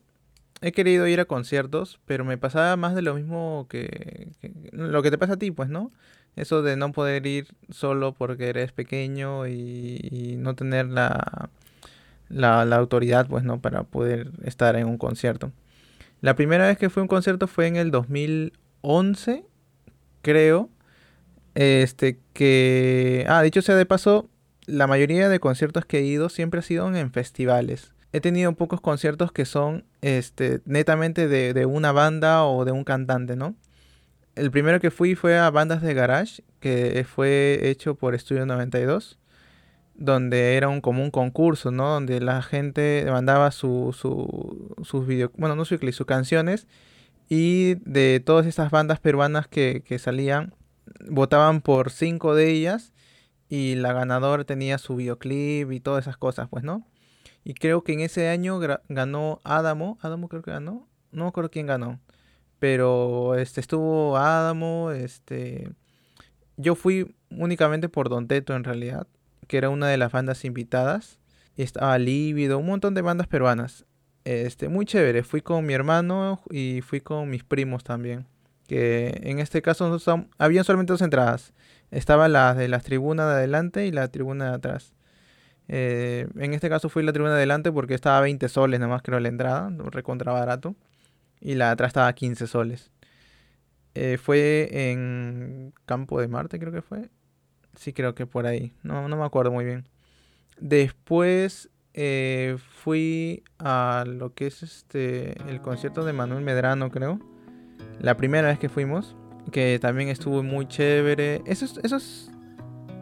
he querido ir a conciertos, pero me pasaba más de lo mismo que, lo que te pasa a ti, pues, ¿no? Eso de no poder ir solo porque eres pequeño y, y no tener la, la, la, autoridad, pues, ¿no? Para poder estar en un concierto. La primera vez que fui a un concierto fue en el 2011, creo. Este, que... Ah, dicho sea de paso, la mayoría de conciertos que he ido siempre ha sido en festivales he tenido pocos conciertos que son este, netamente de, de, una banda o de un cantante, ¿no? El primero que fui fue a Bandas de Garage, que fue hecho por Estudio 92, donde era un, como un concurso, ¿no? Donde la gente mandaba su, su, sus videos, bueno, no su clip, sus canciones, y de todas esas bandas peruanas que, que salían, votaban por cinco de ellas, y la ganadora tenía su videoclip y todas esas cosas, pues, ¿no? Y creo que en ese año ganó Adamo. Adamo creo que ganó. No me acuerdo quién ganó. Pero este estuvo Adamo. Este. Yo fui únicamente por Don Teto en realidad. Que era una de las bandas invitadas. Y estaba Lívido. Un montón de bandas peruanas. Este, muy chévere. Fui con mi hermano y fui con mis primos también. Que en este caso nosotros, habían solamente dos entradas. Estaba la de las tribunas de adelante y la tribuna de atrás. Eh, en este caso fui la tribuna de adelante porque estaba a 20 soles nada más creo la entrada, recontra barato. Y la de atrás estaba a 15 soles. Eh, fue en Campo de Marte creo que fue. Sí, creo que por ahí. No, no me acuerdo muy bien. Después eh, fui a lo que es este el concierto de Manuel Medrano, creo. La primera vez que fuimos. Que también estuvo muy chévere. Esos, esos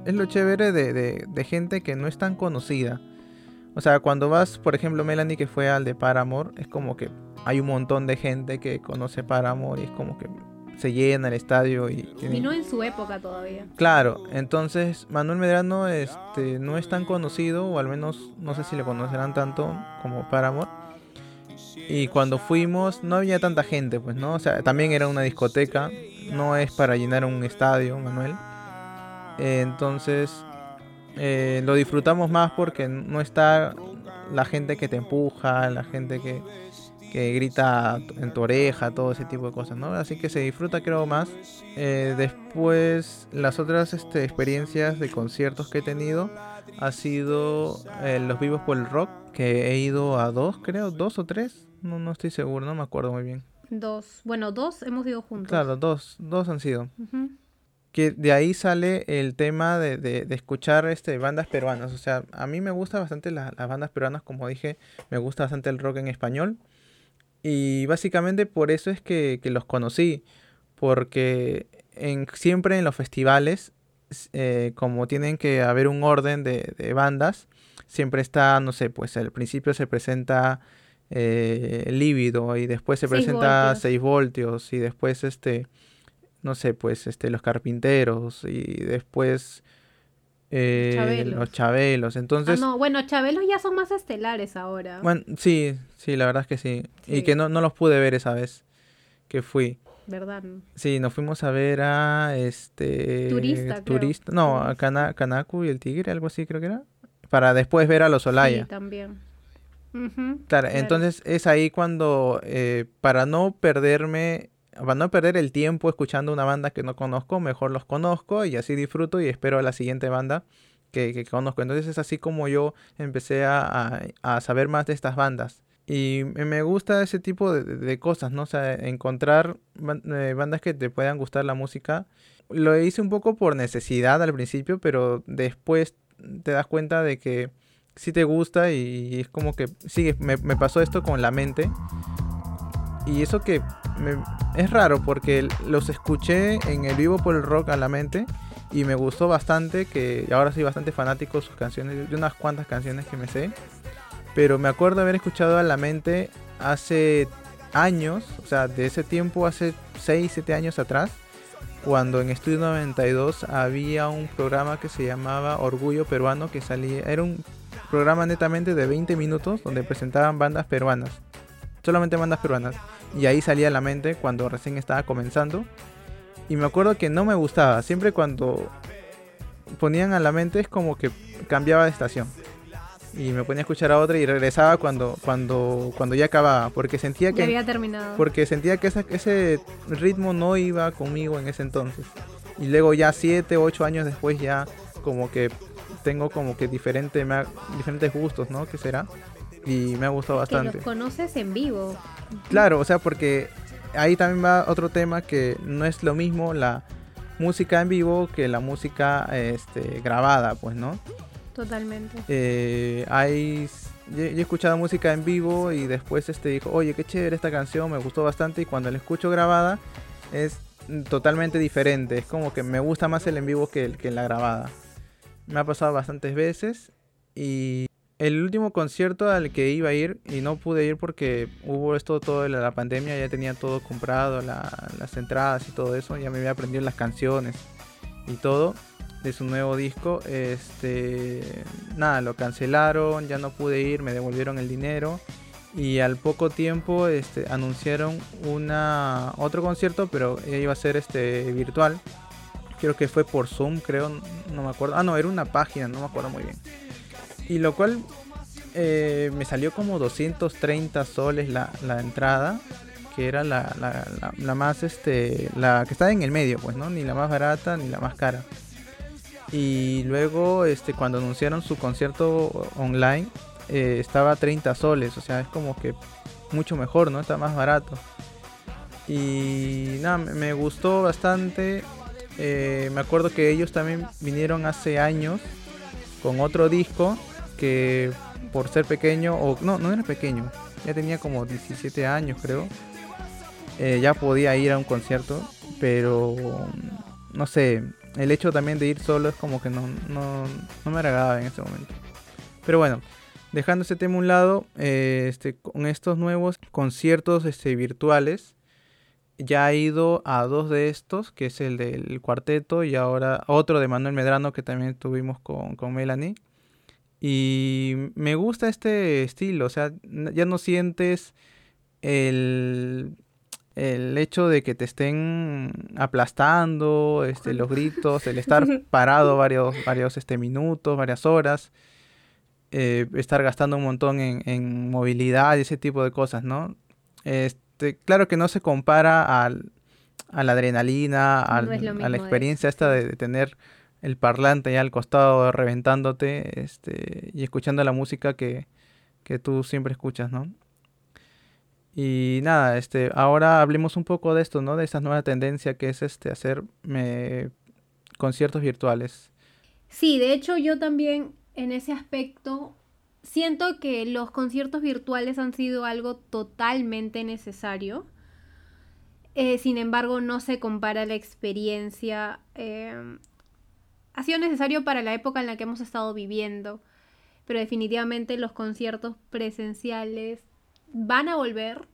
es lo chévere de, de, de, gente que no es tan conocida. O sea, cuando vas, por ejemplo, Melanie que fue al de Paramore, es como que hay un montón de gente que conoce Paramore y es como que se llena el estadio y, y no en su época todavía. Claro, entonces Manuel Medrano este, no es tan conocido, o al menos no sé si le conocerán tanto como Paramore. Y cuando fuimos no había tanta gente, pues, ¿no? O sea, también era una discoteca, no es para llenar un estadio, Manuel. Eh, entonces eh, lo disfrutamos más porque no está la gente que te empuja, la gente que, que grita en tu oreja, todo ese tipo de cosas, ¿no? Así que se disfruta creo más. Eh, después, las otras este, experiencias de conciertos que he tenido ha sido eh, los vivos por el rock, que he ido a dos, creo, dos o tres, no, no estoy seguro, no me acuerdo muy bien. Dos. Bueno, dos hemos ido juntos. Claro, dos, dos han sido. Ujú. Que de ahí sale el tema de, de- de escuchar este, bandas peruanas. O sea, a mí me gusta bastante la- las bandas peruanas, como dije, me gusta bastante el rock en español. Y básicamente por eso es que, que los conocí, porque en, siempre en los festivales, eh, como tienen que haber un orden de, de bandas, siempre está, no sé, pues al principio se presenta eh, Lívido y después se Seis presenta voltios. 6 voltios y después este no sé, pues este, los carpinteros y después eh, Chabelos. los chabelos. Entonces, ah, no, bueno, Chabelos ya son más estelares ahora. bueno, sí, sí, la verdad es que sí. Y que no, no los pude ver esa vez que fui. ¿Verdad? Sí, nos fuimos a ver a este Turista, creo. turista, no, a Canacu y el Tigre, algo así creo que era, para después ver a los Olaya. Sí, también. Claro, entonces es ahí cuando, eh, para no perderme, para no perder el tiempo escuchando una banda que no conozco, mejor los conozco y así disfruto y espero a la siguiente banda que, que conozco. Entonces es así como yo empecé a, a- a saber más de estas bandas. Y me gusta ese tipo de, de- cosas, ¿no? O sea, encontrar eh, bandas que te puedan gustar la música. Lo hice un poco por necesidad al principio, pero después te das cuenta de que sí te gusta y es como que, sí, me, me pasó esto con la mente. Y eso que me- es raro porque los escuché en el vivo por el rock a la mente y me gustó bastante, que ahora soy bastante fanático de sus canciones, de unas cuantas canciones que me sé. Pero me acuerdo haber escuchado a la mente hace años, o sea, de ese tiempo, hace 6, 7 años atrás, cuando en Estudio 92 había un programa que se llamaba Orgullo Peruano, que salía, era un programa netamente de 20 minutos donde presentaban bandas peruanas, solamente bandas peruanas, y ahí salía la mente cuando recién estaba comenzando, y me acuerdo que no me gustaba, siempre cuando ponían a la mente es como que cambiaba de estación. Y me ponía a escuchar a otra y regresaba cuando, cuando, cuando ya acababa, porque sentía Ya que había terminado. porque sentía que esa- ese ritmo no iba conmigo en ese entonces. Y luego ya siete, ocho años después ya como que tengo como que diferente, diferentes gustos, ¿no? ¿Qué será? Y me ha gustado que bastante. los conoces en vivo. Claro, o sea, porque ahí también va otro tema que no es lo mismo la música en vivo que la música este, grabada, pues, ¿no? Totalmente. Eh, hay yo, yo he escuchado música en vivo y después este dijo, oye, qué chévere esta canción, me gustó bastante y cuando la escucho grabada es totalmente diferente, es como que me gusta más el en vivo que el que en la grabada. Me ha pasado bastantes veces y el último concierto al que iba a ir y no pude ir porque hubo esto todo de la, pandemia, ya tenía todo comprado, la- las entradas y todo eso, ya me había aprendido las canciones y todo de su nuevo disco. Este, nada, lo cancelaron, ya no pude ir, me devolvieron el dinero y al poco tiempo este, anunciaron una otro concierto, pero iba a ser este virtual. Creo que fue por Zoom, creo, no me acuerdo. Ah, no, era una página, no me acuerdo muy bien. Y lo cual eh, me salió como 230 soles la, la entrada, que era la, la, más, este, la que estaba en el medio, pues, ¿no? Ni la más barata ni la más cara. Y luego, este, cuando anunciaron su concierto online, eh, estaba a 30 soles, o sea, es como que mucho mejor, ¿no? Está más barato. Y nada, me- me gustó bastante. Eh, me acuerdo que ellos también vinieron hace años con otro disco que por ser pequeño, o no, no era pequeño, ya tenía como 17 años creo. Eh, ya podía ir a un concierto, pero no sé, el hecho también de ir solo es como que no, no, no me agradaba en ese momento. Pero bueno, dejando ese tema a un lado, eh, este, con estos nuevos conciertos este, virtuales, ya he ido a dos de estos, que es el del cuarteto y ahora otro de Manuel Medrano que también tuvimos con, con Melanie. Y me gusta este estilo, o sea, ya no sientes el, el hecho de que te estén aplastando, este, los gritos, el estar parado varios, varios este, minutos, varias horas, eh, estar gastando un montón en, en movilidad y ese tipo de cosas, ¿no? Este, claro que no se compara al, a la adrenalina, al- a la de experiencia esta de, de tener el parlante ya al costado reventándote este, y escuchando la música que, que tú siempre escuchas, ¿no? Y nada, este, ahora hablemos un poco de esto, ¿no? De esta nueva tendencia que es este hacer eh, conciertos virtuales. Sí, de hecho yo también en ese aspecto siento que los conciertos virtuales han sido algo totalmente necesario. Eh, sin embargo, no se compara la experiencia. eh, ha sido necesario para la época en la que hemos estado viviendo, pero definitivamente los conciertos presenciales van a volver.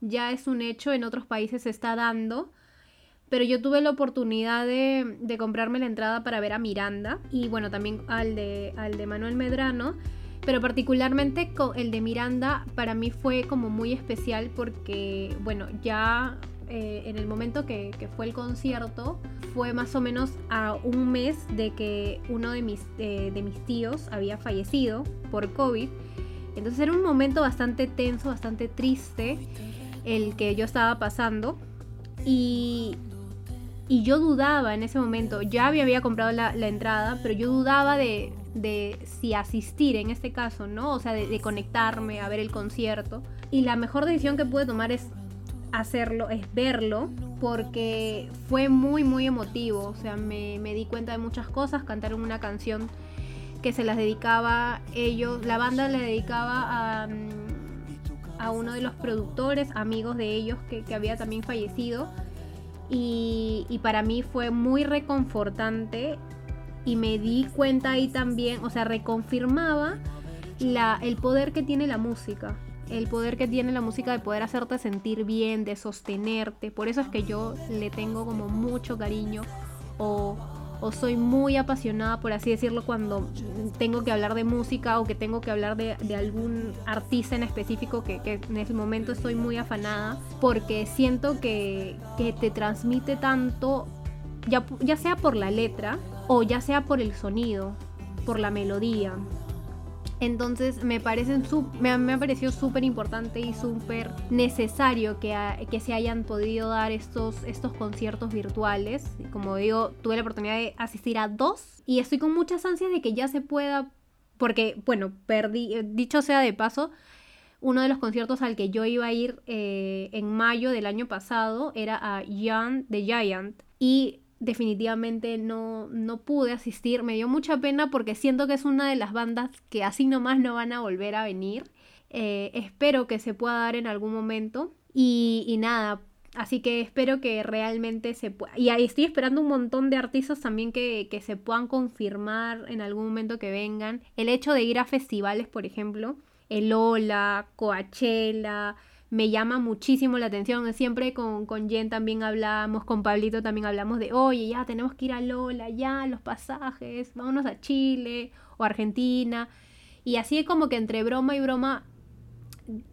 Ya es un hecho, en otros países se está dando. Pero yo tuve la oportunidad de, comprarme la entrada para ver a Miranda y bueno, también al de, al de Manuel Medrano. Pero particularmente el de Miranda para mí fue como muy especial porque, bueno, ya eh, en el momento que, fue el concierto fue más o menos a un mes de que uno de mis, eh, de mis tíos había fallecido por COVID. Entonces era un momento bastante tenso, bastante triste el que yo estaba pasando. Y, y yo dudaba en ese momento, ya había, comprado la, la entrada, pero yo dudaba de, de si asistir en este caso, ¿no? O sea, de, de conectarme a ver el concierto. Y la mejor decisión que pude tomar es hacerlo, es verlo, porque fue muy, muy emotivo. O sea, me, me di cuenta de muchas cosas. Cantaron una canción que se las dedicaba ellos, la banda le dedicaba a, mm, a uno de los productores, amigos de ellos que, había también fallecido. Y, y para mí fue muy reconfortante y me di cuenta ahí también, o sea, reconfirmaba la, el poder que tiene la música. El poder que tiene la música de poder hacerte sentir bien, de sostenerte. Por eso es que yo le tengo como mucho cariño o, soy muy apasionada, por así decirlo, cuando tengo que hablar de música o que tengo que hablar de, de algún artista en específico que, que en ese momento estoy muy afanada porque siento que, que te transmite tanto, ya, ya sea por la letra o ya sea por el sonido, por la melodía. Entonces me, parecen me, me ha parecido súper importante y súper necesario que, que se hayan podido dar estos, estos conciertos virtuales. Como digo, tuve la oportunidad de asistir a dos y estoy con muchas ansias de que ya se pueda, porque, bueno, perdí, eh, dicho sea de paso, uno de los conciertos al que yo iba a ir eh, en mayo del año pasado era a Young the Giant y definitivamente no, no pude asistir. Me dio mucha pena porque siento que es una de las bandas que así nomás no van a volver a venir. Eh, espero que se pueda dar en algún momento y, y nada. Así que espero que realmente se pueda. Y ahí estoy esperando un montón de artistas también que, que se puedan confirmar en algún momento que vengan. El hecho de ir a festivales, por ejemplo, el Ola, Coachella, me llama muchísimo la atención. Siempre con, con Jen también hablamos, con Pablito también hablamos de, oye, ya tenemos que ir a Lola, ya, los pasajes, vámonos a Chile o Argentina. Y así como que entre broma y broma,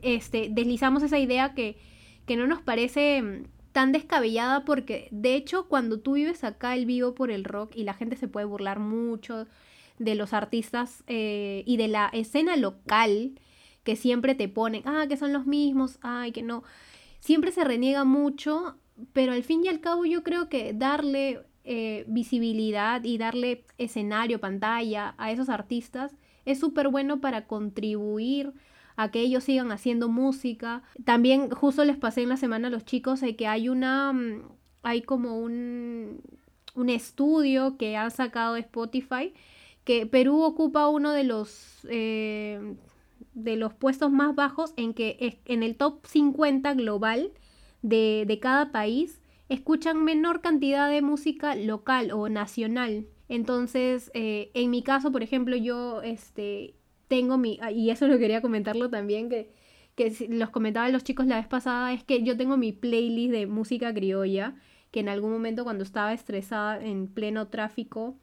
este, deslizamos esa idea que, que no nos parece mm, tan descabellada porque de hecho cuando tú vives acá el vivo por el rock y la gente se puede burlar mucho de los artistas eh, y de la escena local que siempre te ponen, ah, que son los mismos, ay, que no. Siempre se reniega mucho, pero al fin y al cabo yo creo que darle eh, visibilidad y darle escenario, pantalla a esos artistas es súper bueno para contribuir a que ellos sigan haciendo música. También justo les pasé en la semana a los chicos de que hay una, mm, hay como un, un estudio que han sacado de Spotify que Perú ocupa uno de los eh, de los puestos más bajos en que en el top 50 global de, de cada país escuchan menor cantidad de música local o nacional. Entonces, eh, en mi caso, por ejemplo, yo este, tengo mi, ah, y eso lo quería comentarlo también, que, que los comentaba los chicos la vez pasada, es que yo tengo mi playlist de música criolla, que en algún momento cuando estaba estresada en pleno tráfico,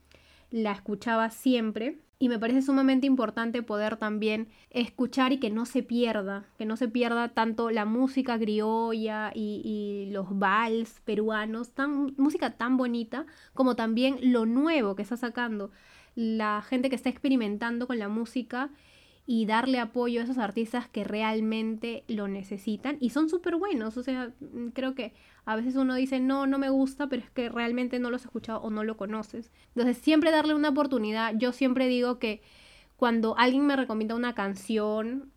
la escuchaba siempre y me parece sumamente importante poder también escuchar y que no se pierda, que no se pierda tanto la música criolla y, los vals peruanos, tan, música tan bonita, como también lo nuevo que está sacando la gente que está experimentando con la música y darle apoyo a esos artistas que realmente lo necesitan y son súper buenos. O sea, mm, creo que a veces uno dice, no, no me gusta, pero es que realmente no lo has escuchado o no lo conoces. Entonces, siempre darle una oportunidad. Yo siempre digo que cuando alguien me recomienda una canción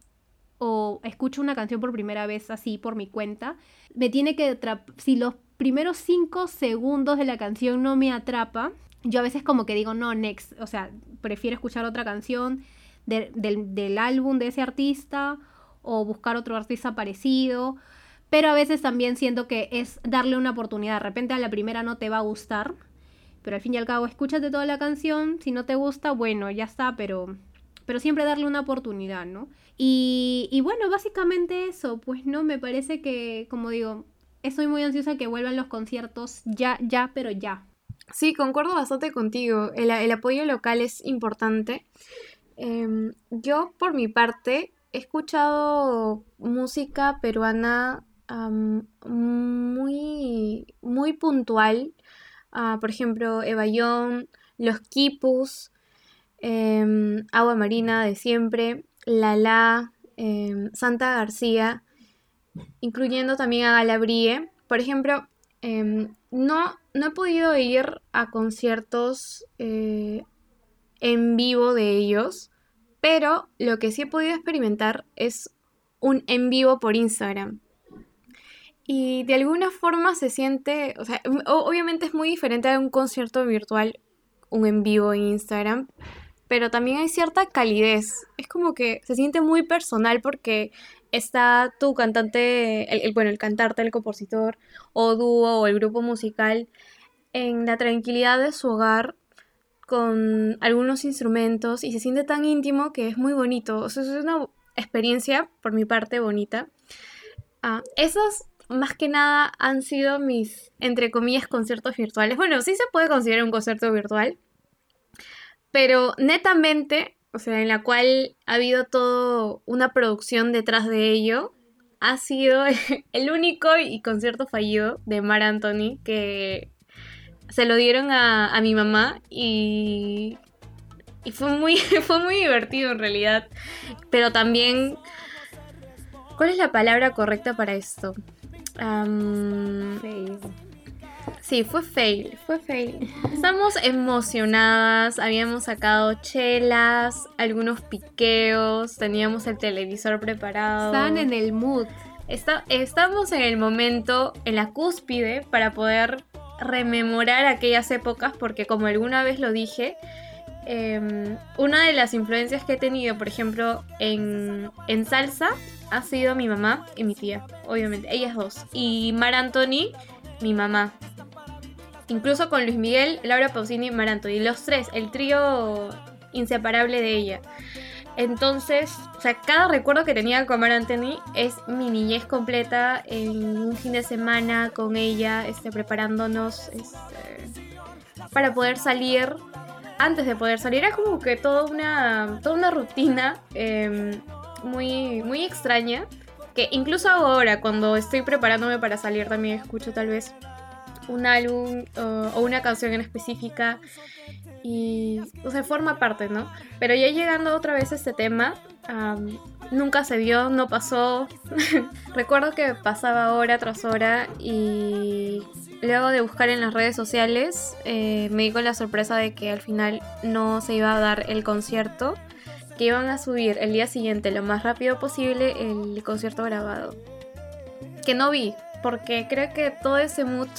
o escucho una canción por primera vez así por mi cuenta, me tiene que si los primeros cinco segundos de la canción no me atrapa, yo a veces como que digo, no, next, o sea, prefiero escuchar otra canción del, álbum de ese artista o buscar otro artista parecido. Pero a veces también siento que es darle una oportunidad. De repente a la primera no te va a gustar. Pero al fin y al cabo, escúchate toda la canción. Si no te gusta, bueno, ya está. Pero, pero siempre darle una oportunidad, ¿no? Y, y bueno, básicamente eso. Pues no, me parece que, como digo, estoy muy ansiosa que vuelvan los conciertos ya, ya, pero ya. Sí, concuerdo bastante contigo. El, el apoyo local es importante. Em, yo, por mi parte, he escuchado música peruana muy, muy puntual. Ah, por ejemplo, Evayón, Los Quipus, em, Agua Marina de siempre, Lala, em, Santa García, incluyendo también a Galabrie. Por ejemplo, no, no he podido ir a conciertos eh, en vivo de ellos, pero lo que sí he podido experimentar es un en vivo por Instagram. Y de alguna forma se siente, o sea, obviamente es muy diferente a un concierto virtual, un en vivo en Instagram, pero también hay cierta calidez. Es como que se siente muy personal porque está tu cantante, el, bueno, el cantante, el compositor, o dúo, o el grupo musical, en la tranquilidad de su hogar, con algunos instrumentos y se siente tan íntimo que es muy bonito. O sea, es una experiencia, por mi parte, bonita. Ah, esos, más que nada, han sido mis, entre comillas, conciertos virtuales. Bueno, sí se puede considerar un concierto virtual, pero netamente, o sea, en la cual ha habido toda una producción detrás de ello, ha sido el único y concierto fallido de Mar Anthony que se lo dieron a, mi mamá y, y fue, muy, fue muy divertido en realidad. Pero también, ¿cuál es la palabra correcta para esto? Sí, fue fail, fue fail. Estamos emocionadas, habíamos sacado chelas, algunos piqueos, teníamos el televisor preparado. Estaban en el mood. estamos en el momento, en la cúspide, para poder rememorar aquellas épocas porque como alguna vez lo dije, em, una de las influencias que he tenido, por ejemplo, en, en, salsa, ha sido mi mamá y mi tía, obviamente, ellas dos. Y Mar Anthony, mi mamá. Incluso con Luis Miguel, Laura Pausini y Mar Anthony. Los tres, el trío inseparable de ella. Entonces, o sea, cada recuerdo que tenía con Mar Anthony es mi niñez completa en un fin de semana con ella, este, preparándonos este, para poder salir. Antes de poder salir, era como que toda una, toda una rutina em, muy, muy extraña. Que incluso ahora, cuando estoy preparándome para salir, también escucho tal vez un álbum o una canción en específica y, o sea, forma parte, ¿no? Pero ya llegando otra vez a este tema, nunca se dio, no pasó. Recuerdo que pasaba hora tras hora y luego de buscar en las redes sociales eh, me di con la sorpresa de que al final no se iba a dar el concierto, que iban a subir el día siguiente lo más rápido posible el concierto grabado. Que no vi, porque creo que todo ese mood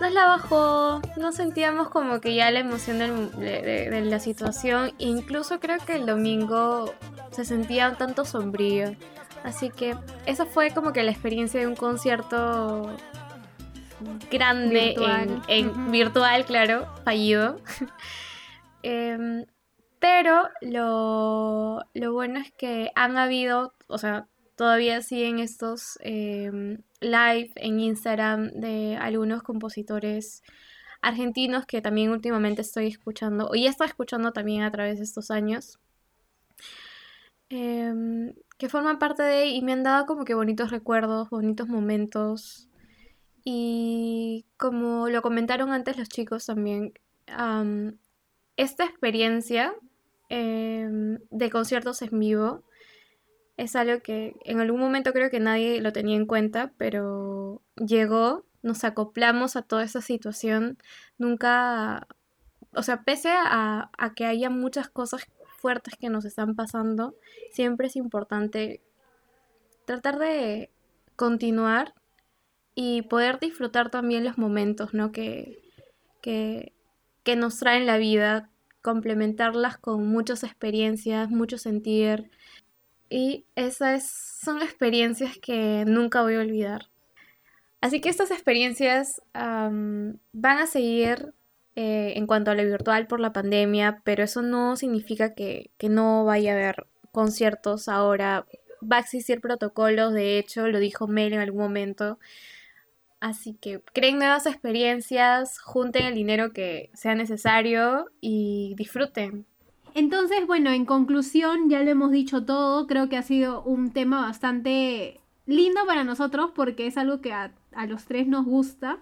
nos la bajó, no sentíamos como que ya la emoción de, la situación, incluso creo que el domingo se sentía un tanto sombrío, así que esa fue como que la experiencia de un concierto grande virtual, en, virtual claro, fallido. Em, pero lo, lo bueno es que han habido, o sea, todavía siguen estos em, live en Instagram de algunos compositores argentinos que también últimamente estoy escuchando, y he estado escuchando también a través de estos años, em, que forman parte de y me han dado como que bonitos recuerdos, bonitos momentos. Y como lo comentaron antes los chicos también, esta experiencia em, de conciertos en vivo. Es algo que en algún momento creo que nadie lo tenía en cuenta, pero llegó, nos acoplamos a toda esa situación. Nunca, o sea, pese a, a que haya muchas cosas fuertes que nos están pasando, siempre es importante tratar de continuar y poder disfrutar también los momentos ¿no? que, que, que nos traen la vida, complementarlas con muchas experiencias, mucho sentir. Y esas son experiencias que nunca voy a olvidar. Así que estas experiencias am, van a seguir eh, en cuanto a lo virtual por la pandemia, pero eso no significa que, que no vaya a haber conciertos ahora. Va a existir protocolos, de hecho, lo dijo Mel en algún momento. Así que creen nuevas experiencias, junten el dinero que sea necesario y disfruten. Entonces, bueno, en conclusión, ya lo hemos dicho todo, creo que ha sido un tema bastante lindo para nosotros porque es algo que a, a los tres nos gusta.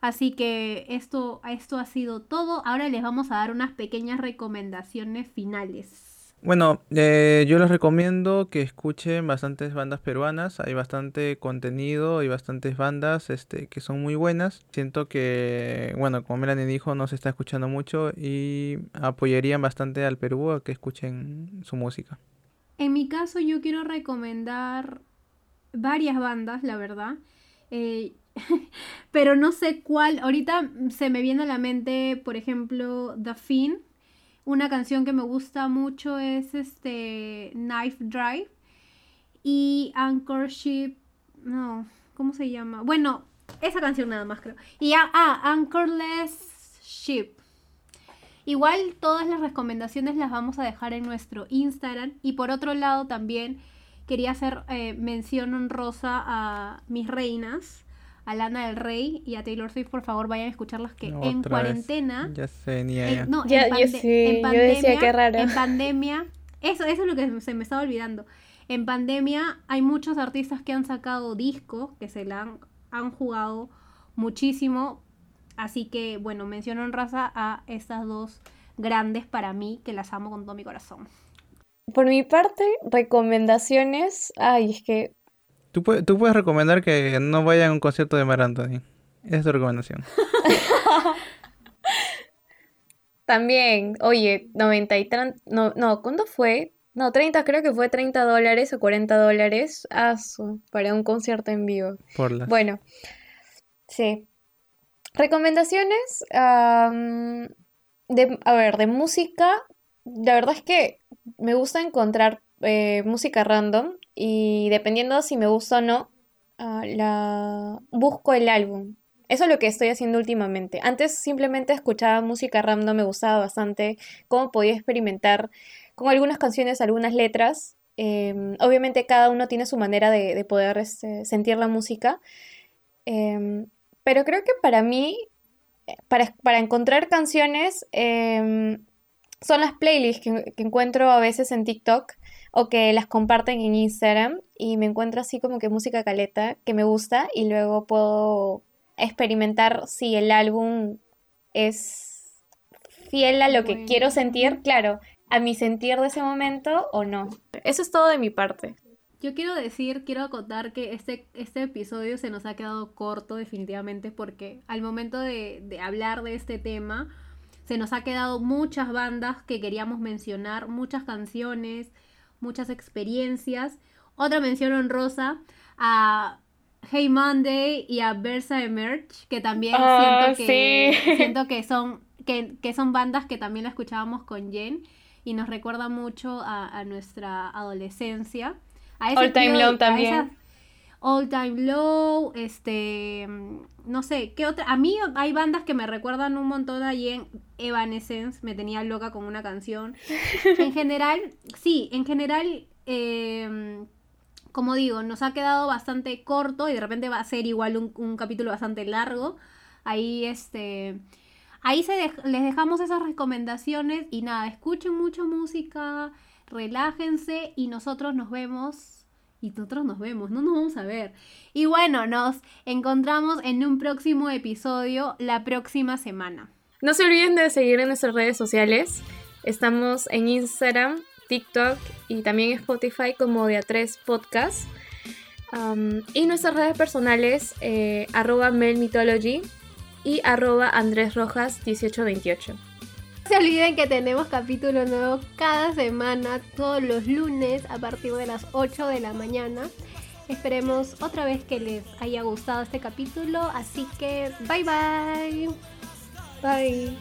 Así que esto, esto ha sido todo. Ahora les vamos a dar unas pequeñas recomendaciones finales. Bueno, eh, yo les recomiendo que escuchen bastantes bandas peruanas. Hay bastante contenido y bastantes bandas este, que son muy buenas. Siento que, bueno, como Melanie dijo, no se está escuchando mucho y apoyarían bastante al Perú a que escuchen su música. En mi caso, yo quiero recomendar varias bandas, la verdad. Eh, pero no sé cuál. Ahorita se me viene a la mente, por ejemplo, The. Una canción que me gusta mucho es este Knife Drive. Y Anchor Ship. No, ¿cómo se llama? Bueno, esa canción nada más creo. Y ah, ah, Anchorless Ship. Igual todas las recomendaciones las vamos a dejar en nuestro Instagram. Y por otro lado también quería hacer eh, mención honrosa a mis reinas, a Lana del Rey y a Taylor Swift. Por favor, vayan a escucharlas que en vez. cuarentena... Ya sé, ni en- no, Ya- en, yo sí, en yo pandemia, decía, qué raro. En pandemia, eso, eso es lo que se me estaba olvidando. En pandemia hay muchos artistas que han sacado discos, que se la han, han jugado muchísimo. Así que, bueno, menciono en raza a estas dos grandes para mí, que las amo con todo mi corazón. Por mi parte, recomendaciones. Ay, es que ¿Tú, tú puedes recomendar que no vayan a un concierto de Mar Anthony. Esa es tu recomendación. también, oye, 90 y no, no, ¿cuándo fue? No, 30, creo que fue 30 dólares o 40 dólares asu, para un concierto en vivo. Por las... Bueno, sí. Recomendaciones, de, a ver, de música, la verdad es que me gusta encontrar eh, música random y dependiendo si me gusta o no, ah, la busco el álbum. Eso es lo que estoy haciendo últimamente. Antes simplemente escuchaba música random, me gustaba bastante cómo podía experimentar con algunas canciones, algunas letras. Em, obviamente cada uno tiene su manera de, de poder este, sentir la música. Em, pero creo que para mí, eh, para, para encontrar canciones, em, son las playlists que, que encuentro a veces en TikTok o que las comparten en Instagram y me encuentro así como que música caleta que me gusta y luego puedo experimentar si el álbum es fiel a lo que Bueno. quiero sentir, claro, a mi sentir de ese momento o no. Eso es todo de mi parte. Yo quiero decir, quiero acotar que este, este episodio se nos ha quedado corto definitivamente porque al momento de, de hablar de este tema se nos ha quedado muchas bandas que queríamos mencionar, muchas canciones, muchas experiencias. Otra mención honrosa a Hey Monday y a Versa Emerge, que también Ah, siento que sí. siento que son que, que son bandas que también la escuchábamos con Jen y nos recuerda mucho a, a nuestra adolescencia. A ese All Time a también. All Time Low, este, no sé, ¿qué otra? A mí hay bandas que me recuerdan un montón a Jen Evanescence, me tenía loca con una canción. En general, sí, en general, eh, como digo, nos ha quedado bastante corto y de repente va a ser igual un, un capítulo bastante largo. Ahí, este, ahí se les dejamos esas recomendaciones y nada, escuchen mucha música, relájense y nosotros nos vemos. Y nosotros nos vemos, no nos vamos a ver. Y bueno, nos encontramos en un próximo episodio la próxima semana. No se olviden de seguir en nuestras redes sociales Estamos en Instagram, TikTok y también Spotify como de A3 Podcast. Y nuestras redes personales, eh, arroba y arroba Andrés Rojas 1828. No se olviden que tenemos capítulo nuevo cada semana, todos los lunes a partir de las 8 de la mañana. Esperemos otra vez que les haya gustado este capítulo, así que bye bye. Bye.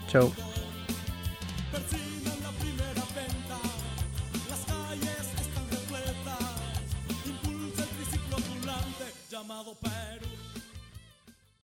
Llamado Perú.